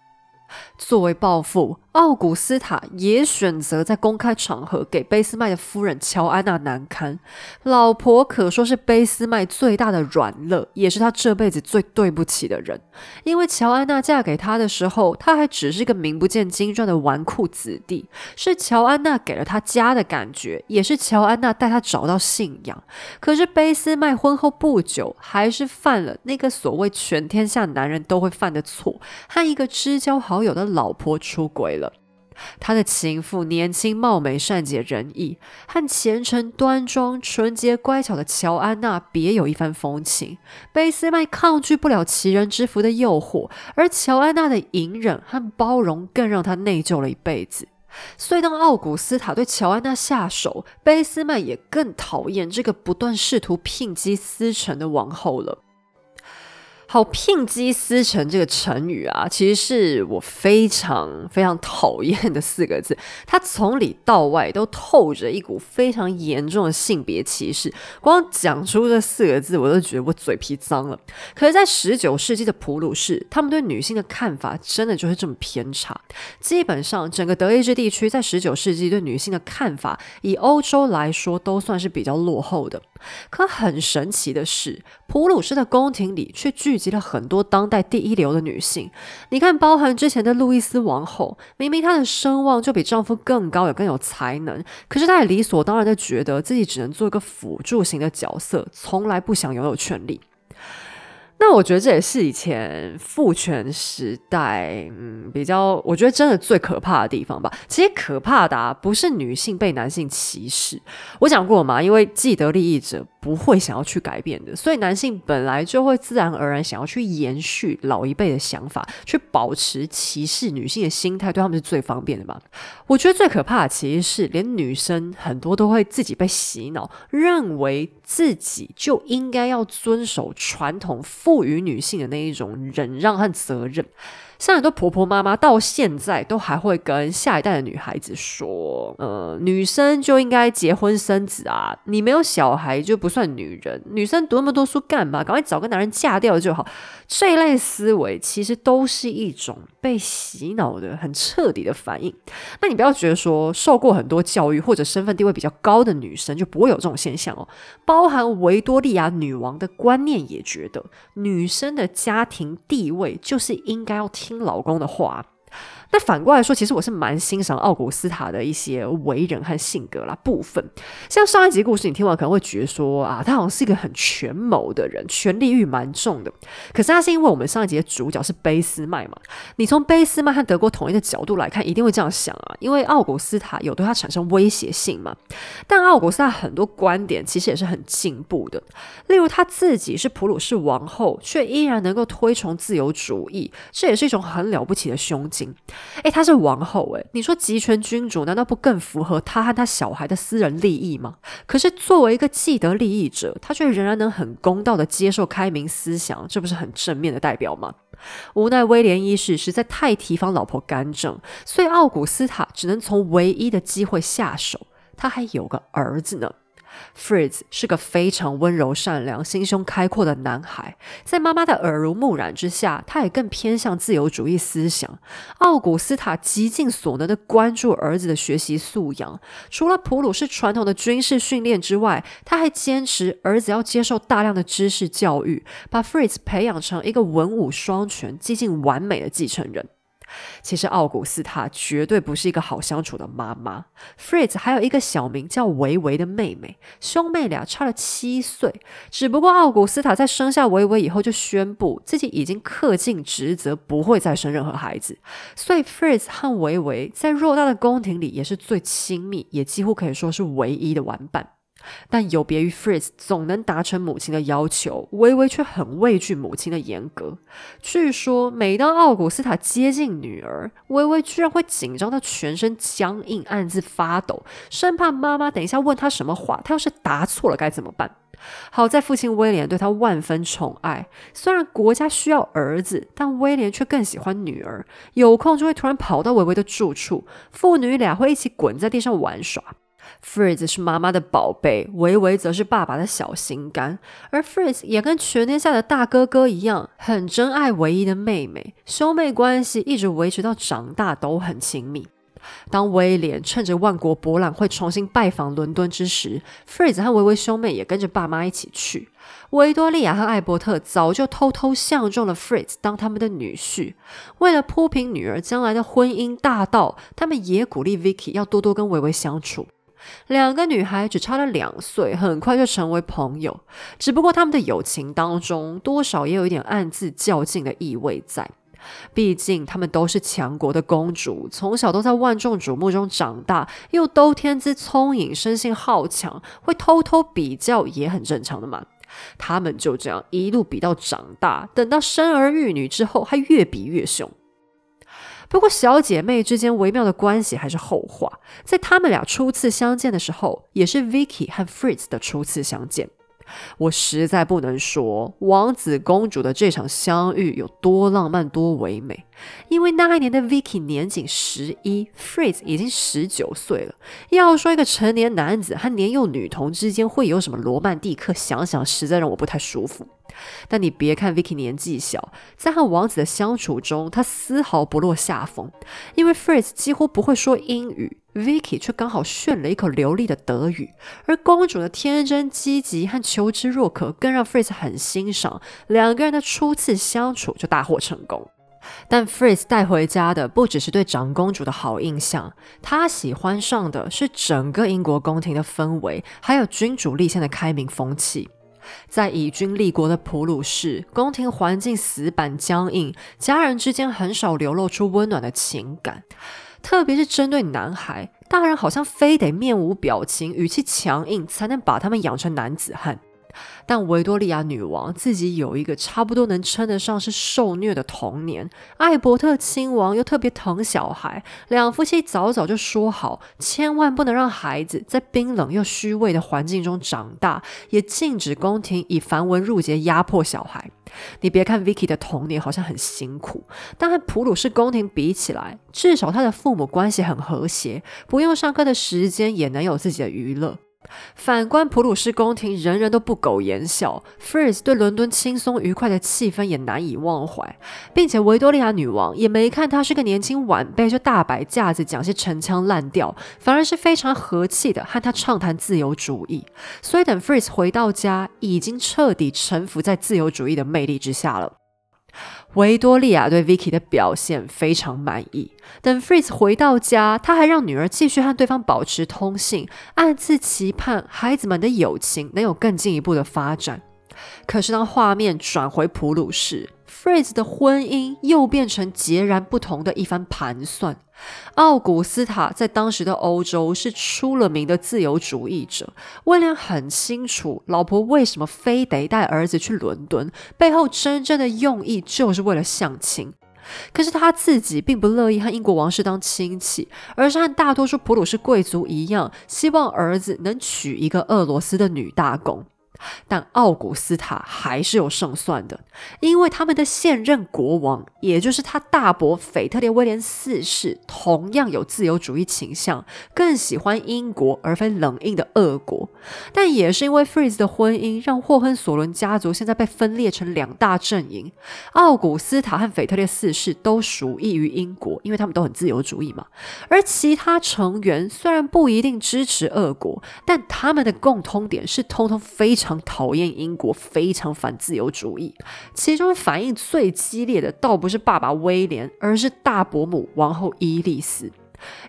作为报复，奥古斯塔也选择在公开场合给贝斯麦的夫人乔安娜难堪。老婆可说是贝斯麦最大的软肋，也是他这辈子最对不起的人。因为乔安娜嫁给他的时候，他还只是个名不见经传的纨绔子弟，是乔安娜给了他家的感觉，也是乔安娜带他找到信仰。可是贝斯麦婚后不久，还是犯了那个所谓全天下男人都会犯的错，和一个知交好友的老婆出轨了。他的情妇年轻貌美、善解人意，和虔诚端庄、纯洁乖巧的乔安娜别有一番风情。贝斯麦抗拒不了奇人之福的诱惑，而乔安娜的隐忍和包容更让他内疚了一辈子。所以，当奥古斯塔对乔安娜下手，贝斯麦也更讨厌这个不断试图聘姬私成的王后了。好，聘姬司成这个成语啊，其实是我非常非常讨厌的四个字。它从里到外都透着一股非常严重的性别歧视。光讲出这四个字，我都觉得我嘴皮脏了。可是，在十九世纪的普鲁士，他们对女性的看法真的就是这么偏差。基本上，整个德意志地区在十九世纪对女性的看法，以欧洲来说都算是比较落后的。可很神奇的是，普鲁士的宫廷里却聚集了很多当代第一流的女性。你看，包含之前的路易斯王后，明明她的声望就比丈夫更高，也更有才能，可是她也理所当然的觉得自己只能做一个辅助型的角色，从来不想拥有权利。那我觉得这也是以前父权时代，嗯，比较我觉得真的最可怕的地方吧。其实可怕的不是女性被男性歧视，我讲过嘛，因为既得利益者。不会想要去改变的，所以男性本来就会自然而然想要去延续老一辈的想法，去保持歧视女性的心态，对他们是最方便的嘛？我觉得最可怕的其实是，连女生很多都会自己被洗脑，认为自己就应该要遵守传统赋予女性的那一种忍让和责任。像很多婆婆妈妈到现在都还会跟下一代的女孩子说：“呃，女生就应该结婚生子啊，你没有小孩就不算女人。女生读那么多书干嘛？赶快找个男人嫁掉就好。”这一类思维其实都是一种被洗脑的很彻底的反应。那你不要觉得说受过很多教育或者身份地位比较高的女生就不会有这种现象哦。包含维多利亚女王的观念也觉得女生的家庭地位就是应该要听老公的话。那反过来说，其实我是蛮欣赏奥古斯塔的一些为人和性格啦部分。像上一集故事，你听完可能会觉得说啊，他好像是一个很权谋的人，权力欲蛮重的。可是他是因为我们上一集的主角是卑斯麦嘛？你从卑斯麦和德国统一的角度来看，一定会这样想啊，因为奥古斯塔有对他产生威胁性嘛。但奥古斯塔很多观点其实也是很进步的，例如他自己是普鲁士王后，却依然能够推崇自由主义，这也是一种很了不起的胸襟。哎，她是王后，哎，你说集权君主难道不更符合她和她小孩的私人利益吗？可是作为一个既得利益者，他却仍然能很公道的接受开明思想，这不是很正面的代表吗？无奈威廉一世实在太提防老婆干政，所以奥古斯塔只能从唯一的机会下手。他还有个儿子呢。Fritz 是个非常温柔善良、心胸开阔的男孩，在妈妈的耳濡目染之下，他也更偏向自由主义思想。奥古斯塔极尽所能的关注儿子的学习素养，除了普鲁士传统的军事训练之外，他还坚持儿子要接受大量的知识教育，把 Fritz 培养成一个文武双全、接近完美的继承人。其实奥古斯塔绝对不是一个好相处的妈妈。Fritz 还有一个小名叫维维的妹妹，兄妹俩差了七岁。只不过奥古斯塔在生下维维以后，就宣布自己已经恪尽职责，不会再生任何孩子。所以 Fritz 和维维在偌大的宫廷里也是最亲密，也几乎可以说是唯一的玩伴。但有别于 Fritz 总能达成母亲的要求，微微却很畏惧母亲的严格。据说，每当奥古斯塔接近女儿，微微居然会紧张到全身僵硬，暗自发抖，生怕妈妈等一下问他什么话，他要是答错了该怎么办？好在父亲威廉对他万分宠爱，虽然国家需要儿子，但威廉却更喜欢女儿，有空就会突然跑到微微的住处，父女俩会一起滚在地上玩耍。Fritz 是妈妈的宝贝，维维则是爸爸的小心肝。而 Fritz 也跟全天下的大哥哥一样，很珍爱唯一的妹妹，兄妹关系一直维持到长大都很亲密。当威廉趁着万国博览会重新拜访伦敦之时，Fritz 和维维兄妹也跟着爸妈一起去。维多利亚和艾伯特早就偷偷相中了 Fritz 当他们的女婿。为了铺平女儿将来的婚姻大道，他们也鼓励 Vicky 要多多跟维维相处。两个女孩只差了两岁，很快就成为朋友。只不过他们的友情当中，多少也有一点暗自较劲的意味在。毕竟她们都是强国的公主，从小都在万众瞩目中长大，又都天资聪颖，生性好强，会偷偷比较也很正常的嘛。他们就这样一路比到长大，等到生儿育女之后，还越比越凶。不过，小姐妹之间微妙的关系还是后话。在他们俩初次相见的时候，也是 Vicky 和 Fritz 的初次相见。我实在不能说王子公主的这场相遇有多浪漫、多唯美，因为那一年的 Vicky 年仅十一，Fritz 已经十九岁了。要说一个成年男子和年幼女童之间会有什么罗曼蒂克，想想实在让我不太舒服。但你别看 Vicky 年纪小，在和王子的相处中，他丝毫不落下风。因为 Fritz 几乎不会说英语，Vicky 却刚好炫了一口流利的德语。而公主的天真积极和求知若渴，更让 Fritz 很欣赏。两个人的初次相处就大获成功。但 Fritz 带回家的不只是对长公主的好印象，他喜欢上的是整个英国宫廷的氛围，还有君主立宪的开明风气。在以军立国的普鲁士，宫廷环境死板僵硬，家人之间很少流露出温暖的情感，特别是针对男孩，大人好像非得面无表情、语气强硬，才能把他们养成男子汉。但维多利亚女王自己有一个差不多能称得上是受虐的童年，艾伯特亲王又特别疼小孩，两夫妻早早就说好，千万不能让孩子在冰冷又虚伪的环境中长大，也禁止宫廷以繁文缛节压迫小孩。你别看 Vicky 的童年好像很辛苦，但和普鲁士宫廷比起来，至少他的父母关系很和谐，不用上课的时间也能有自己的娱乐。反观普鲁士宫廷，人人都不苟言笑。Fritz 对伦敦轻松愉快的气氛也难以忘怀，并且维多利亚女王也没看他是个年轻晚辈就大摆架子讲些陈腔滥调，反而是非常和气的和他畅谈自由主义。所以等 Fritz 回到家，已经彻底臣服在自由主义的魅力之下了。维多利亚对 Vicky 的表现非常满意。等 Fritz 回到家，他还让女儿继续和对方保持通信，暗自期盼孩子们的友情能有更进一步的发展。可是当画面转回普鲁士，Fritz 的婚姻又变成截然不同的一番盘算。奥古斯塔在当时的欧洲是出了名的自由主义者。威廉很清楚，老婆为什么非得带儿子去伦敦，背后真正的用意就是为了相亲。可是他自己并不乐意和英国王室当亲戚，而是和大多数普鲁士贵族一样，希望儿子能娶一个俄罗斯的女大公。但奥古斯塔还是有胜算的，因为他们的现任国王，也就是他大伯腓特烈威廉四世，同样有自由主义倾向，更喜欢英国而非冷硬的俄国。但也是因为 Fritz 的婚姻，让霍亨索伦家族现在被分裂成两大阵营。奥古斯塔和腓特烈四世都属意于英国，因为他们都很自由主义嘛。而其他成员虽然不一定支持俄国，但他们的共通点是通通非常。常讨厌英国，非常反自由主义。其中反应最激烈的，倒不是爸爸威廉，而是大伯母王后伊丽丝。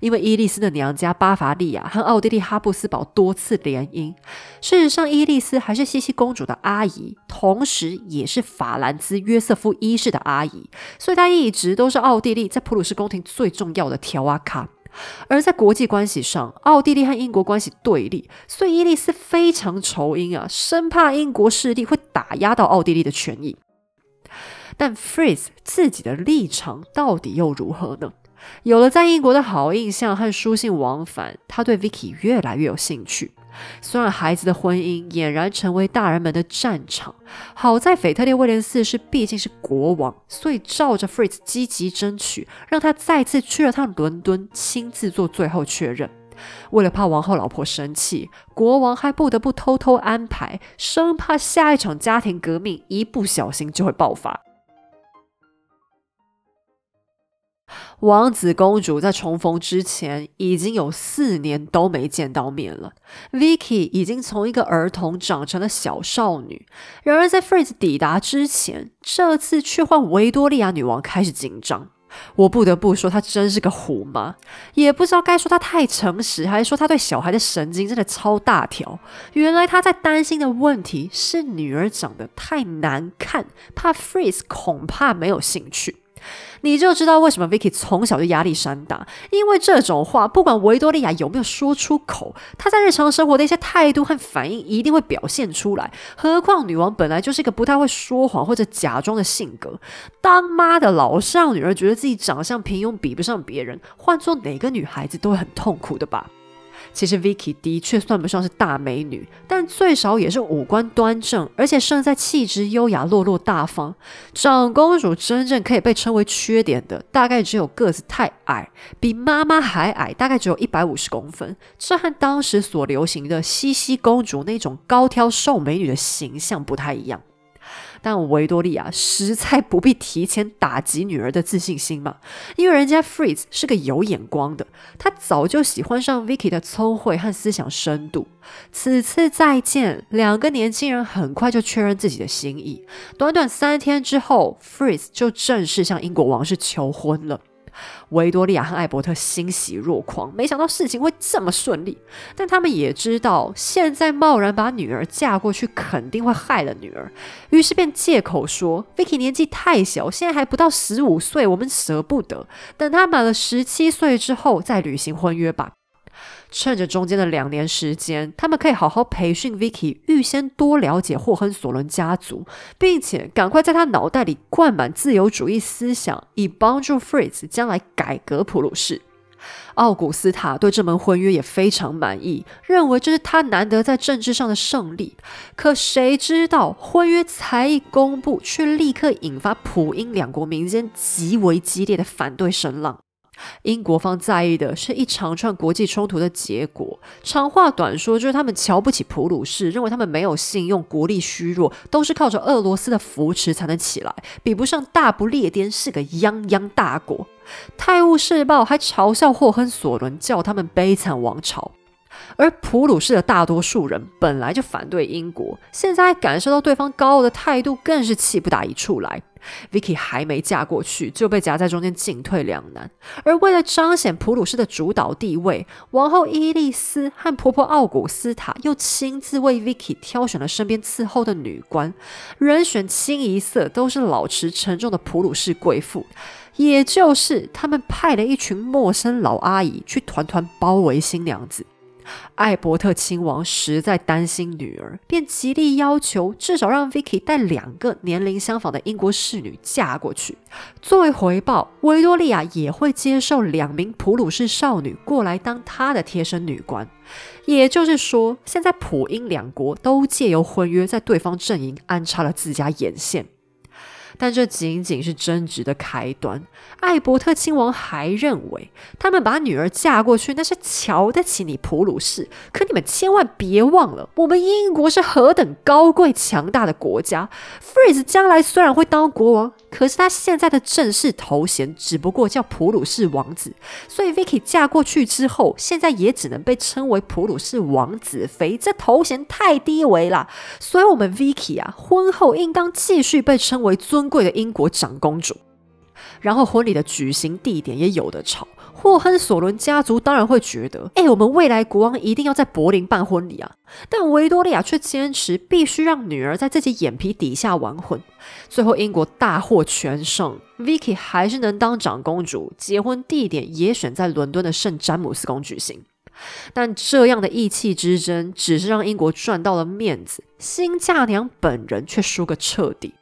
因为伊丽丝的娘家巴伐利亚和奥地利哈布斯堡多次联姻。事实上，伊丽丝还是西西公主的阿姨，同时也是法兰兹约瑟夫一世的阿姨，所以她一直都是奥地利在普鲁士宫廷最重要的条阿卡。而在国际关系上，奥地利和英国关系对立，所以伊丽丝非常仇英啊，生怕英国势力会打压到奥地利的权益。但 Fritz 自己的立场到底又如何呢？有了在英国的好印象和书信往返，他对 Vicky 越来越有兴趣。虽然孩子的婚姻俨然成为大人们的战场，好在腓特烈威廉四世毕竟是国王，所以照着 Fritz 积极争取，让他再次去了趟伦敦，亲自做最后确认。为了怕王后老婆生气，国王还不得不偷偷安排，生怕下一场家庭革命一不小心就会爆发。王子公主在重逢之前已经有四年都没见到面了。Vicky 已经从一个儿童长成了小少女。然而，在 Fritz 抵达之前，这次却换维多利亚女王开始紧张。我不得不说，她真是个虎妈。也不知道该说她太诚实，还是说她对小孩的神经真的超大条。原来她在担心的问题是女儿长得太难看，怕 Fritz 恐怕没有兴趣。你就知道为什么 Vicky 从小就压力山大，因为这种话不管维多利亚有没有说出口，她在日常生活的一些态度和反应一定会表现出来。何况女王本来就是一个不太会说谎或者假装的性格，当妈的老是让女儿觉得自己长相平庸，比不上别人，换做哪个女孩子都会很痛苦的吧。其实 Vicky 的确算不上是大美女，但最少也是五官端正，而且胜在气质优雅、落落大方。长公主真正可以被称为缺点的，大概只有个子太矮，比妈妈还矮，大概只有一百五十公分。这和当时所流行的西西公主那种高挑瘦美女的形象不太一样。但维多利亚实在不必提前打击女儿的自信心嘛，因为人家 Freeze 是个有眼光的，他早就喜欢上 Vicky 的聪慧和思想深度。此次再见，两个年轻人很快就确认自己的心意。短短三天之后，Freeze 就正式向英国王室求婚了。维多利亚和艾伯特欣喜若狂，没想到事情会这么顺利。但他们也知道，现在贸然把女儿嫁过去，肯定会害了女儿，于是便借口说：“Vicky 年纪太小，现在还不到十五岁，我们舍不得。等她满了十七岁之后再履行婚约吧。”趁着中间的两年时间，他们可以好好培训 Vicky，预先多了解霍亨索伦家族，并且赶快在他脑袋里灌满自由主义思想，以帮助 Fritz 将来改革普鲁士。奥古斯塔对这门婚约也非常满意，认为这是他难得在政治上的胜利。可谁知道，婚约才一公布，却立刻引发普英两国民间极为激烈的反对声浪。英国方在意的是一长串国际冲突的结果。长话短说，就是他们瞧不起普鲁士，认为他们没有信用，国力虚弱，都是靠着俄罗斯的扶持才能起来，比不上大不列颠是个泱泱大国。《泰晤士报》还嘲笑霍亨索伦，叫他们悲惨王朝。而普鲁士的大多数人本来就反对英国，现在还感受到对方高傲的态度，更是气不打一处来。Vicky 还没嫁过去，就被夹在中间，进退两难。而为了彰显普鲁士的主导地位，王后伊丽丝和婆婆奥古斯塔又亲自为 Vicky 挑选了身边伺候的女官，人选清一色都是老持沉重的普鲁士贵妇，也就是他们派了一群陌生老阿姨去团团包围新娘子。艾伯特亲王实在担心女儿，便极力要求至少让 Vicky 带两个年龄相仿的英国侍女嫁过去。作为回报，维多利亚也会接受两名普鲁士少女过来当她的贴身女官。也就是说，现在普英两国都借由婚约在对方阵营安插了自家眼线。但这仅仅是争执的开端。艾伯特亲王还认为，他们把女儿嫁过去，那是瞧得起你普鲁士。可你们千万别忘了，我们英国是何等高贵强大的国家。f r e e z e 将来虽然会当国王，可是他现在的正式头衔只不过叫普鲁士王子。所以 Vicky 嫁过去之后，现在也只能被称为普鲁士王子妃，这头衔太低微了。所以，我们 Vicky 啊，婚后应当继续被称为尊。贵的英国长公主，然后婚礼的举行地点也有的吵。霍亨索伦家族当然会觉得，哎，我们未来国王一定要在柏林办婚礼啊！但维多利亚却坚持必须让女儿在自己眼皮底下完婚。最后，英国大获全胜，Vicky 还是能当长公主，结婚地点也选在伦敦的圣詹姆斯宫举行。但这样的意气之争，只是让英国赚到了面子，新嫁娘本人却输个彻底。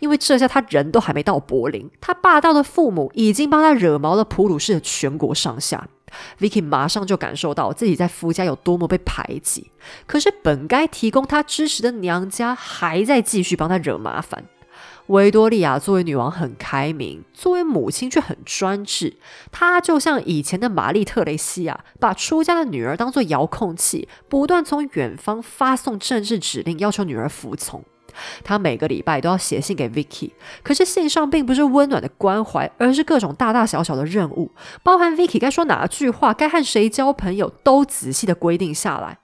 因为这下他人都还没到柏林，他霸道的父母已经帮他惹毛了普鲁士的全国上下。Vicky 马上就感受到自己在夫家有多么被排挤，可是本该提供他支持的娘家还在继续帮他惹麻烦。维多利亚作为女王很开明，作为母亲却很专制。她就像以前的玛丽特蕾西亚，把出家的女儿当作遥控器，不断从远方发送政治指令，要求女儿服从。他每个礼拜都要写信给 Vicky，可是信上并不是温暖的关怀，而是各种大大小小的任务，包含 Vicky 该说哪句话，该和谁交朋友，都仔细的规定下来。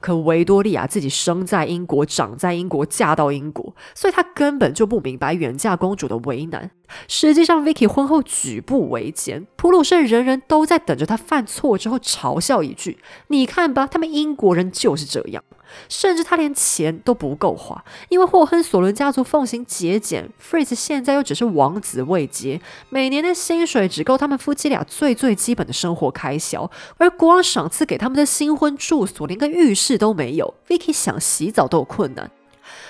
可维多利亚自己生在英国，长在英国，嫁到英国，所以她根本就不明白远嫁公主的为难。实际上，Vicky 婚后举步维艰，普鲁士人人都在等着她犯错之后嘲笑一句：“你看吧，他们英国人就是这样。”甚至他连钱都不够花，因为霍亨索伦家族奉行节俭，Fritz 现在又只是王子未阶，每年的薪水只够他们夫妻俩最最基本的生活开销，而国王赏赐给他们的新婚住所连个。浴室都没有，Vicky 想洗澡都有困难，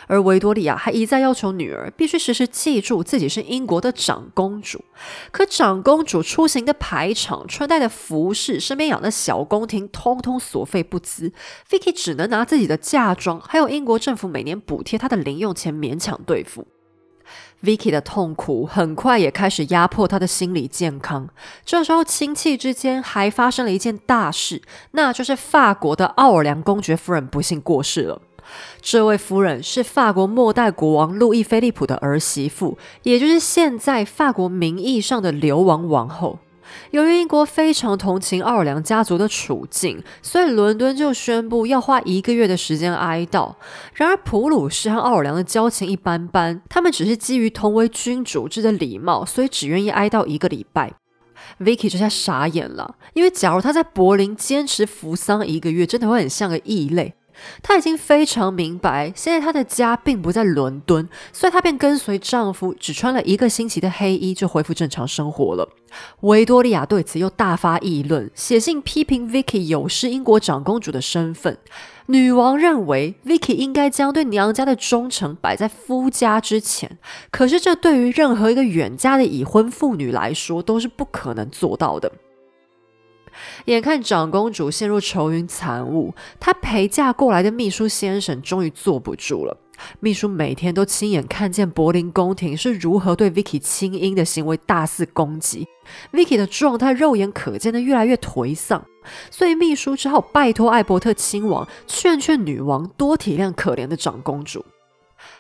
而维多利亚还一再要求女儿必须时时记住自己是英国的长公主。可长公主出行的排场、穿戴的服饰、身边养的小宫廷，通通所费不赀，Vicky 只能拿自己的嫁妆，还有英国政府每年补贴她的零用钱勉强对付。Vicky 的痛苦很快也开始压迫她的心理健康。这时候，亲戚之间还发生了一件大事，那就是法国的奥尔良公爵夫人不幸过世了。这位夫人是法国末代国王路易菲利普的儿媳妇，也就是现在法国名义上的流亡王后。由于英国非常同情奥尔良家族的处境，所以伦敦就宣布要花一个月的时间哀悼。然而，普鲁士和奥尔良的交情一般般，他们只是基于同为君主制的礼貌，所以只愿意哀悼一个礼拜。Vicky 这下傻眼了，因为假如他在柏林坚持服丧一个月，真的会很像个异类。她已经非常明白，现在她的家并不在伦敦，所以她便跟随丈夫，只穿了一个星期的黑衣，就恢复正常生活了。维多利亚对此又大发议论，写信批评 Vicky 有失英国长公主的身份。女王认为 Vicky 应该将对娘家的忠诚摆在夫家之前，可是这对于任何一个远嫁的已婚妇女来说都是不可能做到的。眼看长公主陷入愁云惨雾，她陪嫁过来的秘书先生终于坐不住了。秘书每天都亲眼看见柏林宫廷是如何对 Vicky 亲英的行为大肆攻击，Vicky 的状态肉眼可见的越来越颓丧，所以秘书只好拜托艾伯特亲王劝劝女王多体谅可怜的长公主。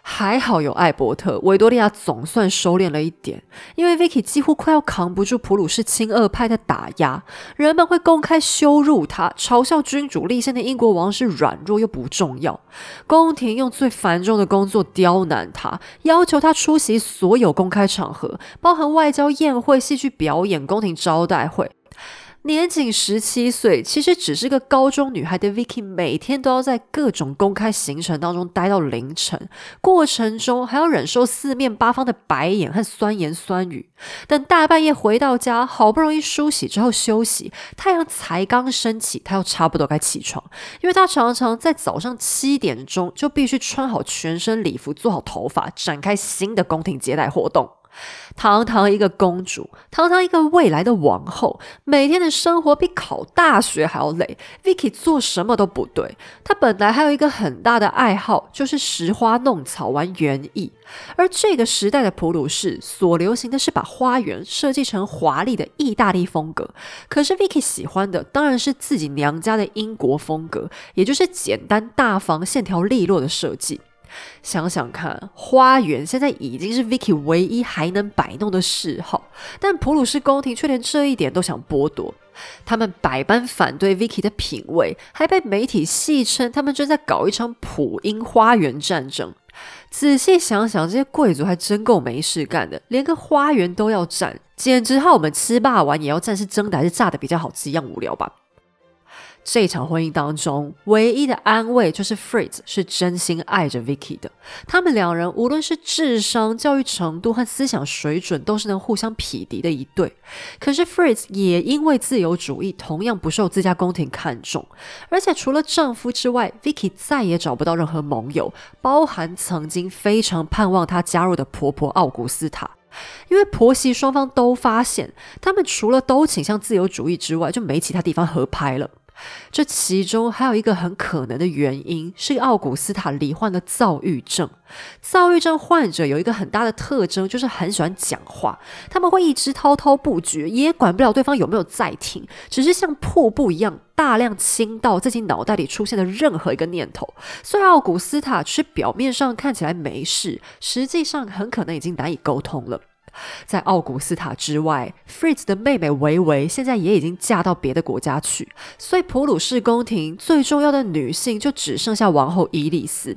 还好有艾伯特，维多利亚总算收敛了一点。因为 Vicky 几乎快要扛不住普鲁士亲俄派的打压，人们会公开羞辱他，嘲笑君主立宪的英国王室软弱又不重要。宫廷用最繁重的工作刁难他，要求他出席所有公开场合，包含外交宴会、戏剧表演、宫廷招待会。年仅十七岁，其实只是个高中女孩的 Vicky，每天都要在各种公开行程当中待到凌晨，过程中还要忍受四面八方的白眼和酸言酸语。等大半夜回到家，好不容易梳洗之后休息，太阳才刚升起，她又差不多该起床，因为她常常在早上七点钟就必须穿好全身礼服，做好头发，展开新的宫廷接待活动。堂堂一个公主，堂堂一个未来的王后，每天的生活比考大学还要累。Vicky 做什么都不对。她本来还有一个很大的爱好，就是拾花弄草、玩园艺。而这个时代的普鲁士所流行的是把花园设计成华丽的意大利风格，可是 Vicky 喜欢的当然是自己娘家的英国风格，也就是简单大方、线条利落的设计。想想看，花园现在已经是 Vicky 唯一还能摆弄的嗜好，但普鲁士宫廷却连这一点都想剥夺。他们百般反对 Vicky 的品味，还被媒体戏称他们正在搞一场普英花园战争。仔细想想，这些贵族还真够没事干的，连个花园都要占，简直和我们吃霸王也要战是蒸的还是炸的比较好吃一样无聊吧。这场婚姻当中，唯一的安慰就是 Fritz 是真心爱着 Vicky 的。他们两人无论是智商、教育程度和思想水准，都是能互相匹敌的一对。可是 Fritz 也因为自由主义，同样不受自家宫廷看重。而且除了丈夫之外，Vicky 再也找不到任何盟友，包含曾经非常盼望她加入的婆婆奥古斯塔。因为婆媳双方都发现，他们除了都倾向自由主义之外，就没其他地方合拍了。这其中还有一个很可能的原因，是奥古斯塔罹患了躁郁症。躁郁症患者有一个很大的特征，就是很喜欢讲话。他们会一直滔滔不绝，也管不了对方有没有在听，只是像瀑布一样大量倾倒自己脑袋里出现的任何一个念头。虽然奥古斯塔是表面上看起来没事，实际上很可能已经难以沟通了。在奥古斯塔之外，Fritz 的妹妹维维现在也已经嫁到别的国家去，所以普鲁士宫廷最重要的女性就只剩下王后伊丽丝。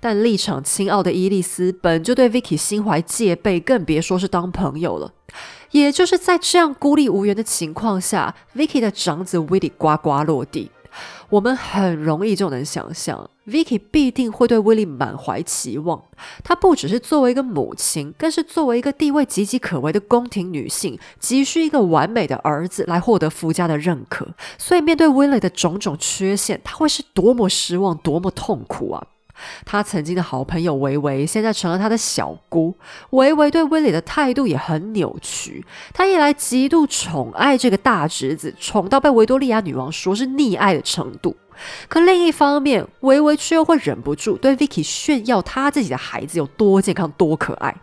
但立场清傲的伊丽丝本就对 Vicky 心怀戒备，更别说是当朋友了。也就是在这样孤立无援的情况下，Vicky 的长子 Willy 呱呱落地。我们很容易就能想象，Vicky 必定会对 Willie 满怀期望。她不只是作为一个母亲，更是作为一个地位岌岌可危的宫廷女性，急需一个完美的儿子来获得夫家的认可。所以，面对 Willie 的种种缺陷，她会是多么失望，多么痛苦啊！他曾经的好朋友维维，现在成了他的小姑。维维对威廉的态度也很扭曲。他一来极度宠爱这个大侄子，宠到被维多利亚女王说是溺爱的程度；可另一方面，维维却又会忍不住对 Vicky 炫耀他自己的孩子有多健康、多可爱。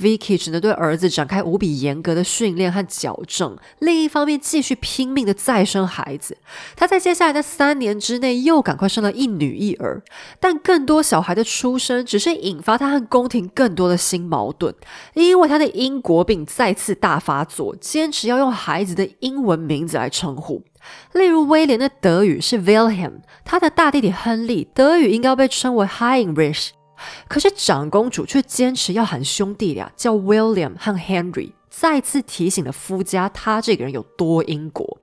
Vicky 只能对儿子展开无比严格的训练和矫正，另一方面继续拼命的再生孩子。他在接下来的三年之内又赶快生了一女一儿，但更多小孩的出生只是引发他和宫廷更多的新矛盾，因为他的英国病再次大发作，坚持要用孩子的英文名字来称呼。例如威廉的德语是 Wilhelm，他的大弟弟亨利德语应该被称为 Heinrich。可是长公主却坚持要喊兄弟俩叫 William 和 Henry，再次提醒了夫家他这个人有多英国。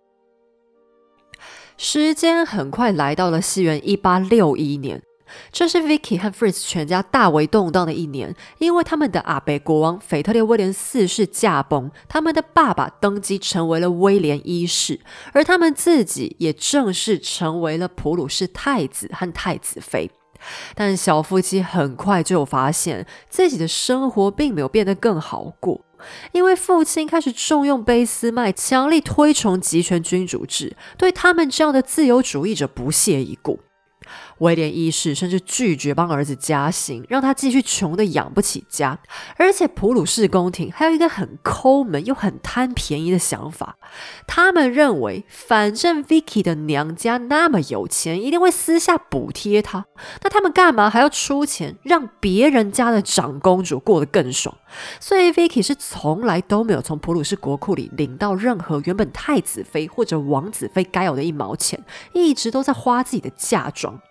时间很快来到了西元一八六一年，这是 Vicky 和 Fritz 全家大为动荡的一年，因为他们的阿贝国王腓特烈威廉四世驾崩，他们的爸爸登基成为了威廉一世，而他们自己也正式成为了普鲁士太子和太子妃。但小夫妻很快就发现自己的生活并没有变得更好过，因为父亲开始重用卑斯麦，强力推崇集权君主制，对他们这样的自由主义者不屑一顾。威廉一世甚至拒绝帮儿子加薪，让他继续穷的养不起家。而且普鲁士宫廷还有一个很抠门又很贪便宜的想法，他们认为反正 Vicky 的娘家那么有钱，一定会私下补贴他。那他们干嘛还要出钱让别人家的长公主过得更爽？所以 Vicky 是从来都没有从普鲁士国库里领到任何原本太子妃或者王子妃该有的一毛钱，一直都在花自己的嫁妆。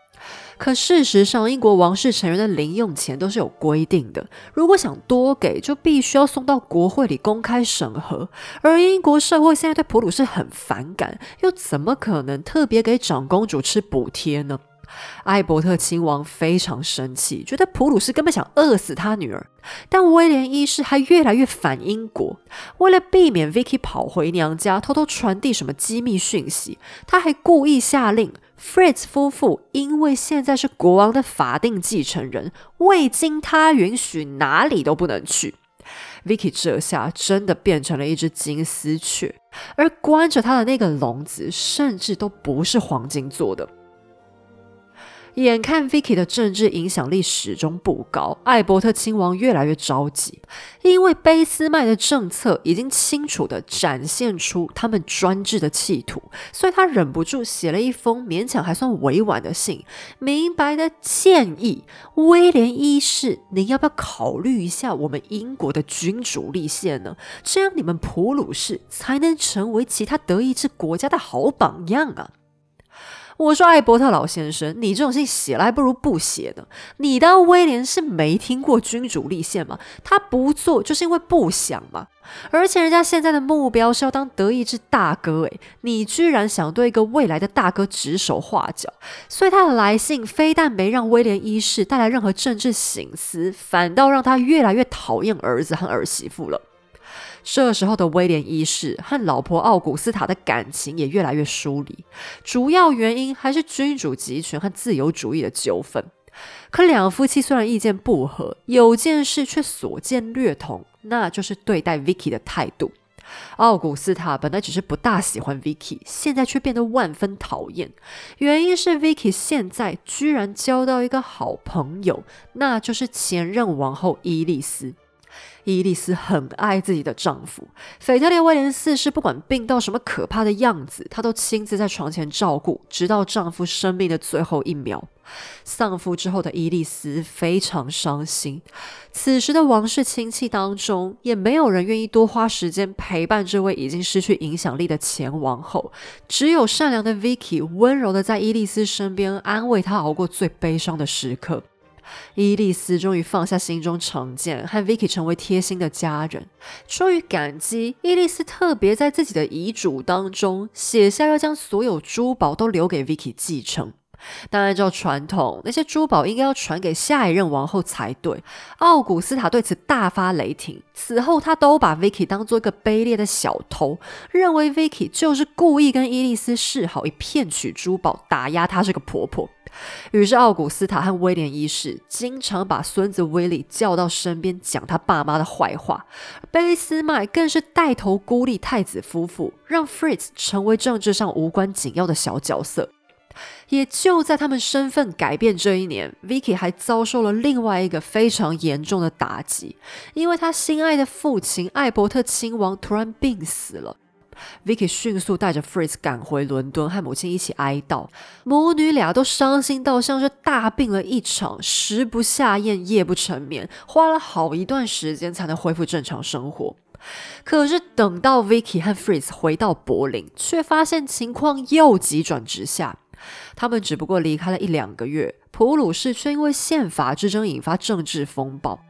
可事实上，英国王室成员的零用钱都是有规定的，如果想多给，就必须要送到国会里公开审核。而英国社会现在对普鲁士很反感，又怎么可能特别给长公主吃补贴呢？艾伯特亲王非常生气，觉得普鲁士根本想饿死他女儿。但威廉一世还越来越反英国，为了避免 Vicky 跑回娘家偷偷传递什么机密讯息，他还故意下令 Fritz 夫妇，因为现在是国王的法定继承人，未经他允许哪里都不能去。Vicky 这下真的变成了一只金丝雀，而关着他的那个笼子，甚至都不是黄金做的。眼看 Vicky 的政治影响力始终不高，艾伯特亲王越来越着急，因为俾斯麦的政策已经清楚地展现出他们专制的企图，所以他忍不住写了一封勉强还算委婉的信，明白的建议威廉一世，您要不要考虑一下我们英国的君主立宪呢？这样你们普鲁士才能成为其他德意志国家的好榜样啊！我说，艾伯特老先生，你这种信写了还不如不写呢。你当威廉是没听过君主立宪吗？他不做就是因为不想嘛。而且人家现在的目标是要当德意志大哥，诶，你居然想对一个未来的大哥指手画脚。所以他的来信非但没让威廉一世带来任何政治醒思，反倒让他越来越讨厌儿子和儿媳妇了。这时候的威廉一世和老婆奥古斯塔的感情也越来越疏离，主要原因还是君主集权和自由主义的纠纷。可两夫妻虽然意见不合，有件事却所见略同，那就是对待 Vicky 的态度。奥古斯塔本来只是不大喜欢 Vicky，现在却变得万分讨厌，原因是 Vicky 现在居然交到一个好朋友，那就是前任王后伊丽丝。伊丽丝很爱自己的丈夫，腓特烈威廉四世不管病到什么可怕的样子，她都亲自在床前照顾，直到丈夫生命的最后一秒。丧夫之后的伊丽丝非常伤心，此时的王室亲戚当中，也没有人愿意多花时间陪伴这位已经失去影响力的前王后，只有善良的 Vicky 温柔的在伊丽丝身边，安慰她熬过最悲伤的时刻。伊丽丝终于放下心中成见，和 Vicky 成为贴心的家人。出于感激，伊丽丝特别在自己的遗嘱当中写下要将所有珠宝都留给 Vicky 继承。但按照传统，那些珠宝应该要传给下一任王后才对。奥古斯塔对此大发雷霆，此后他都把 Vicky 当做一个卑劣的小偷，认为 Vicky 就是故意跟伊丽丝示好，以骗取珠宝，打压她这个婆婆。于是，奥古斯塔和威廉一世经常把孙子威利叫到身边讲他爸妈的坏话。贝斯麦更是带头孤立太子夫妇，让 Fritz 成为政治上无关紧要的小角色。也就在他们身份改变这一年，Vicky 还遭受了另外一个非常严重的打击，因为他心爱的父亲艾伯特亲王突然病死了。Vicky 迅速带着 Fritz 赶回伦敦，和母亲一起哀悼。母女俩都伤心到像是大病了一场，食不下咽，夜不成眠，花了好一段时间才能恢复正常生活。可是等到 Vicky 和 Fritz 回到柏林，却发现情况又急转直下。他们只不过离开了一两个月，普鲁士却因为宪法之争引发政治风暴。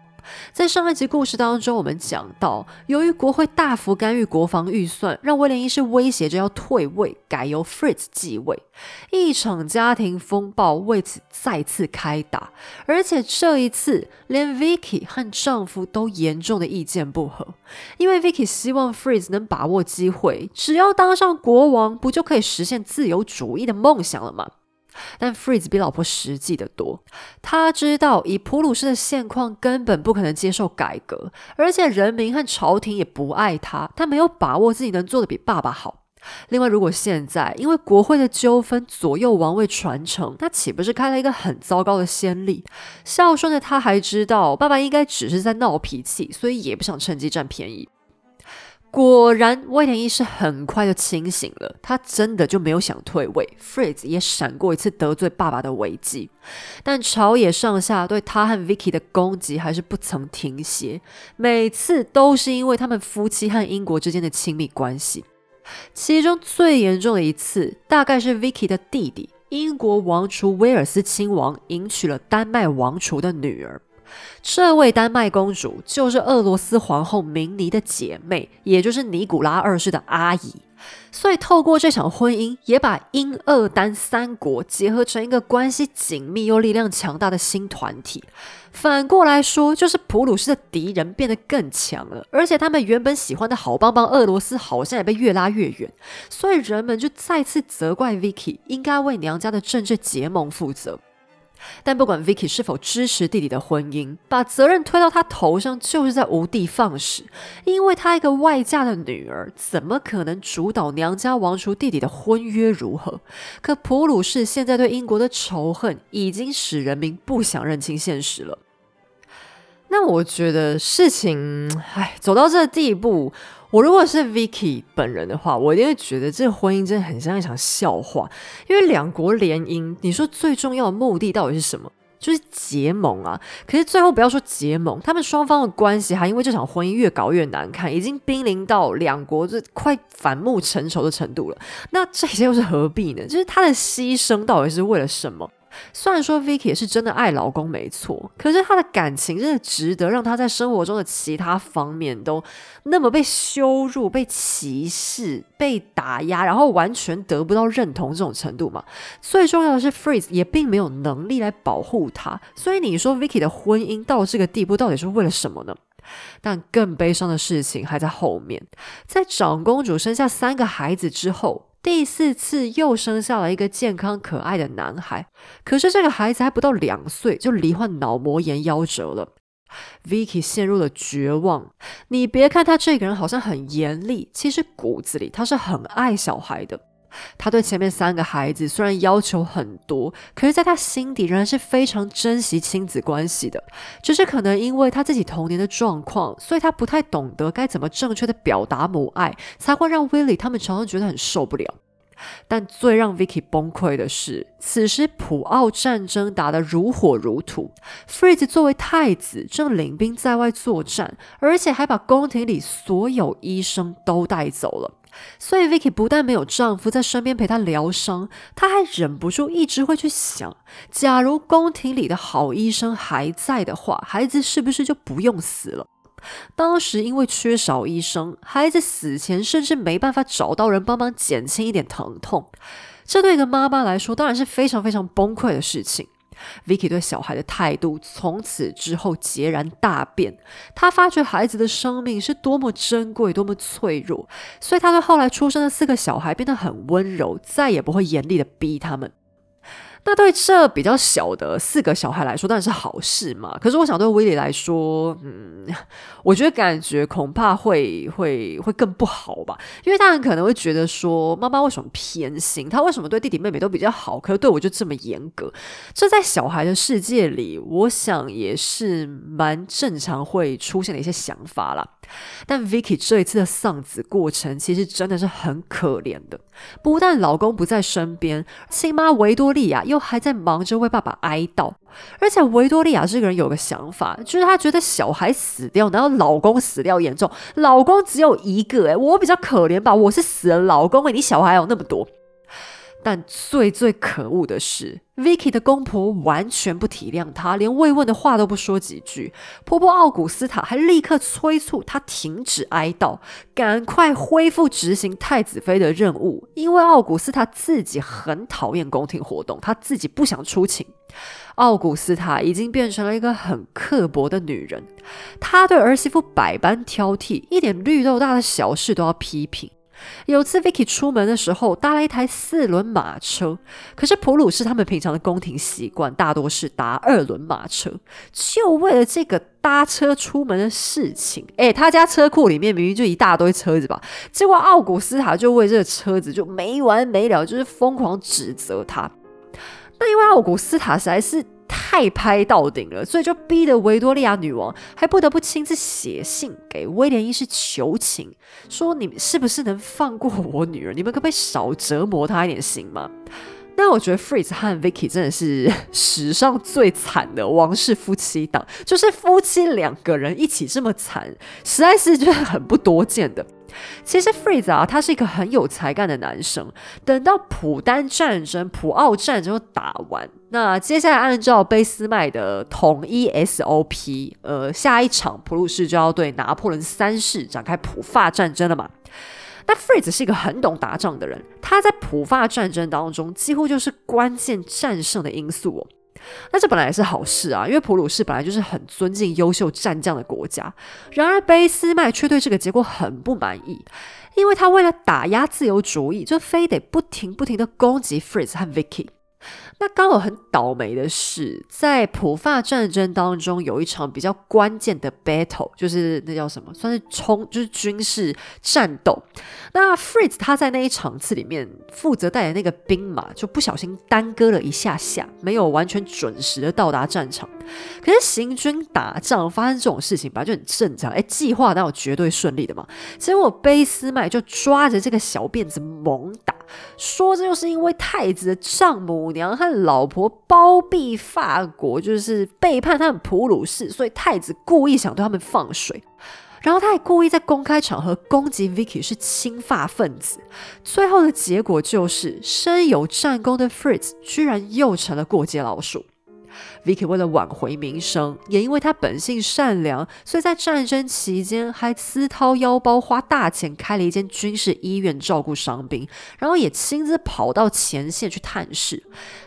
在上一集故事当中，我们讲到，由于国会大幅干预国防预算，让威廉一世威胁着要退位，改由 Fritz 继位。一场家庭风暴为此再次开打，而且这一次连 Vicky 和丈夫都严重的意见不合。因为 Vicky 希望 Fritz 能把握机会，只要当上国王，不就可以实现自由主义的梦想了吗？但 Fritz 比老婆实际的多，他知道以普鲁士的现况根本不可能接受改革，而且人民和朝廷也不爱他，他没有把握自己能做的比爸爸好。另外，如果现在因为国会的纠纷左右王位传承，那岂不是开了一个很糟糕的先例？孝顺的他还知道爸爸应该只是在闹脾气，所以也不想趁机占便宜。果然，威廉一世很快就清醒了。他真的就没有想退位。Fritz 也闪过一次得罪爸爸的危机，但朝野上下对他和 Vicky 的攻击还是不曾停歇。每次都是因为他们夫妻和英国之间的亲密关系。其中最严重的一次，大概是 Vicky 的弟弟英国王储威尔斯亲王迎娶了丹麦王储的女儿。这位丹麦公主就是俄罗斯皇后明妮的姐妹，也就是尼古拉二世的阿姨。所以，透过这场婚姻，也把英、俄、丹三国结合成一个关系紧密又力量强大的新团体。反过来说，就是普鲁士的敌人变得更强了，而且他们原本喜欢的好邦邦俄罗斯，好像也被越拉越远。所以，人们就再次责怪 Vicky 应该为娘家的政治结盟负责。但不管 Vicky 是否支持弟弟的婚姻，把责任推到他头上，就是在无的放矢。因为他一个外嫁的女儿，怎么可能主导娘家王储弟弟的婚约如何？可普鲁士现在对英国的仇恨，已经使人民不想认清现实了。那我觉得事情，唉，走到这地步。我如果是 Vicky 本人的话，我一定会觉得这个婚姻真的很像一场笑话。因为两国联姻，你说最重要的目的到底是什么？就是结盟啊！可是最后不要说结盟，他们双方的关系还因为这场婚姻越搞越难看，已经濒临到两国这快反目成仇的程度了。那这些又是何必呢？就是他的牺牲到底是为了什么？虽然说 Vicky 是真的爱老公没错，可是她的感情真的值得让她在生活中的其他方面都那么被羞辱、被歧视、被打压，然后完全得不到认同这种程度吗？最重要的是 Freeze 也并没有能力来保护她，所以你说 Vicky 的婚姻到这个地步，到底是为了什么呢？但更悲伤的事情还在后面，在长公主生下三个孩子之后。第四次又生下了一个健康可爱的男孩，可是这个孩子还不到两岁就罹患脑膜炎夭折了。Vicky 陷入了绝望。你别看他这个人好像很严厉，其实骨子里他是很爱小孩的。他对前面三个孩子虽然要求很多，可是在他心底仍然是非常珍惜亲子关系的。只是可能因为他自己童年的状况，所以他不太懂得该怎么正确的表达母爱，才会让 Willie 他们常常觉得很受不了。但最让 Vicky 崩溃的是，此时普奥战争打得如火如荼，Fritz 作为太子正领兵在外作战，而且还把宫廷里所有医生都带走了。所以，Vicky 不但没有丈夫在身边陪她疗伤，她还忍不住一直会去想：假如宫廷里的好医生还在的话，孩子是不是就不用死了？当时因为缺少医生，孩子死前甚至没办法找到人帮忙减轻一点疼痛。这对一个妈妈来说，当然是非常非常崩溃的事情。Vicky 对小孩的态度从此之后截然大变。他发觉孩子的生命是多么珍贵、多么脆弱，所以他对后来出生的四个小孩变得很温柔，再也不会严厉的逼他们。那对这比较小的四个小孩来说，当然是好事嘛。可是我想对威利来说，嗯，我觉得感觉恐怕会会会更不好吧，因为他很可能会觉得说，妈妈为什么偏心？他为什么对弟弟妹妹都比较好，可是对我就这么严格？这在小孩的世界里，我想也是蛮正常会出现的一些想法啦。但 Vicky 这一次的丧子过程，其实真的是很可怜的。不但老公不在身边，亲妈维多利亚又还在忙着为爸爸哀悼。而且维多利亚这个人有个想法，就是她觉得小孩死掉，然后老公死掉严重，老公只有一个，诶，我比较可怜吧，我是死了老公，诶，你小孩有那么多。但最最可恶的是，Vicky 的公婆完全不体谅她，连慰问的话都不说几句。婆婆奥古斯塔还立刻催促她停止哀悼，赶快恢复执行太子妃的任务。因为奥古斯塔自己很讨厌宫廷活动，她自己不想出勤。奥古斯塔已经变成了一个很刻薄的女人，她对儿媳妇百般挑剔，一点绿豆大的小事都要批评。有次 Vicky 出门的时候搭了一台四轮马车，可是普鲁士他们平常的宫廷习惯大多是搭二轮马车，就为了这个搭车出门的事情，诶，他家车库里面明明就一大堆车子吧，结果奥古斯塔就为这个车子就没完没了，就是疯狂指责他。那因为奥古斯塔实在是。太拍到顶了，所以就逼得维多利亚女王还不得不亲自写信给威廉一世求情，说你们是不是能放过我女儿？你们可不可以少折磨她一点行吗？那我觉得 Fritz 和 Vicky 真的是 史上最惨的王室夫妻档，就是夫妻两个人一起这么惨，实在是就是很不多见的。其实 Freeze 啊，他是一个很有才干的男生。等到普丹战争、普奥战争打完，那接下来按照俾斯麦的统一 SOP，呃，下一场普鲁士就要对拿破仑三世展开普法战争了嘛。那 Freeze 是一个很懂打仗的人，他在普法战争当中几乎就是关键战胜的因素哦。那这本来也是好事啊，因为普鲁士本来就是很尊敬优秀战将的国家。然而卑斯麦却对这个结果很不满意，因为他为了打压自由主义，就非得不停不停的攻击 Fritz 和 Vicky。那刚好很倒霉的是，在普法战争当中有一场比较关键的 battle，就是那叫什么，算是冲，就是军事战斗。那 Fritz 他在那一场次里面负责带的那个兵马就不小心耽搁了一下下，没有完全准时的到达战场。可是行军打仗发生这种事情本来就很正常，哎，计划哪有绝对顺利的嘛？结果卑斯麦就抓着这个小辫子猛打，说这就是因为太子的丈母娘和老婆包庇法国，就是背叛他们普鲁士，所以太子故意想对他们放水。然后他还故意在公开场合攻击 Vicky 是亲发分子，最后的结果就是身有战功的 Fritz 居然又成了过街老鼠。Vicky 为了挽回名声，也因为他本性善良，所以在战争期间还私掏腰包花大钱开了一间军事医院照顾伤兵，然后也亲自跑到前线去探视。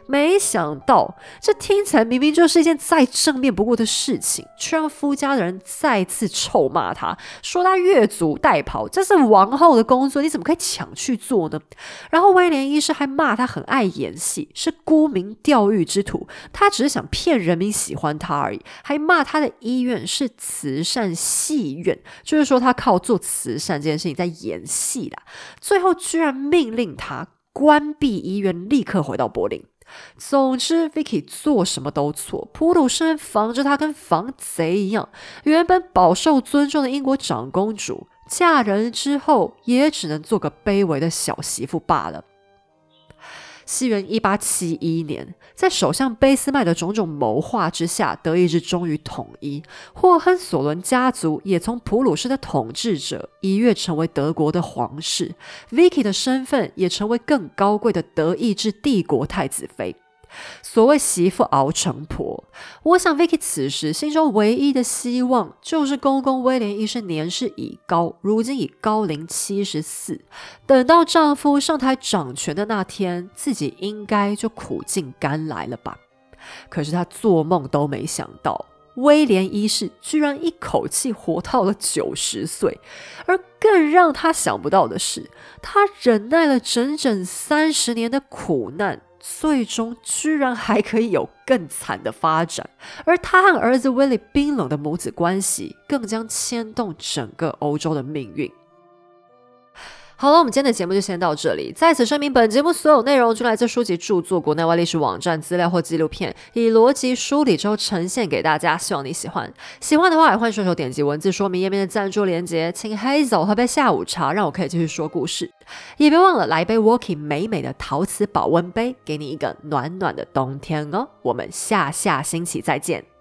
没想到，这听起来明明就是一件再正面不过的事情，却让夫家的人再次臭骂他，说他越俎代庖，这是王后的工作，你怎么可以抢去做呢？然后威廉医师还骂他很爱演戏，是沽名钓誉之徒，他只是想骗骗人民喜欢他而已，还骂他的医院是慈善戏院，就是说他靠做慈善这件事情在演戏啦。最后居然命令他关闭医院，立刻回到柏林。总之，Vicky 做什么都错。普鲁士人防着他，跟防贼一样。原本饱受尊重的英国长公主，嫁人之后也只能做个卑微的小媳妇罢了。西元一八七一年，在首相俾斯麦的种种谋划之下，德意志终于统一。霍亨索伦家族也从普鲁士的统治者一跃成为德国的皇室，Vicky 的身份也成为更高贵的德意志帝国太子妃。所谓媳妇熬成婆，我想 Vicky 此时心中唯一的希望就是公公威廉一世年事已高，如今已高龄七十四，等到丈夫上台掌权的那天，自己应该就苦尽甘来了吧。可是她做梦都没想到，威廉一世居然一口气活到了九十岁，而更让她想不到的是，他忍耐了整整三十年的苦难。最终居然还可以有更惨的发展，而他和儿子威利冰冷的母子关系，更将牵动整个欧洲的命运。好了，我们今天的节目就先到这里。在此声明，本节目所有内容均来自书籍著作、国内外历史网站资料或纪录片，以逻辑梳理之后呈现给大家。希望你喜欢。喜欢的话，也欢迎顺手点击文字说明页面的赞助链接，请 Hazel 喝杯下午茶，让我可以继续说故事。也别忘了来一杯 Walking 美美的陶瓷保温杯，给你一个暖暖的冬天哦。我们下下星期再见。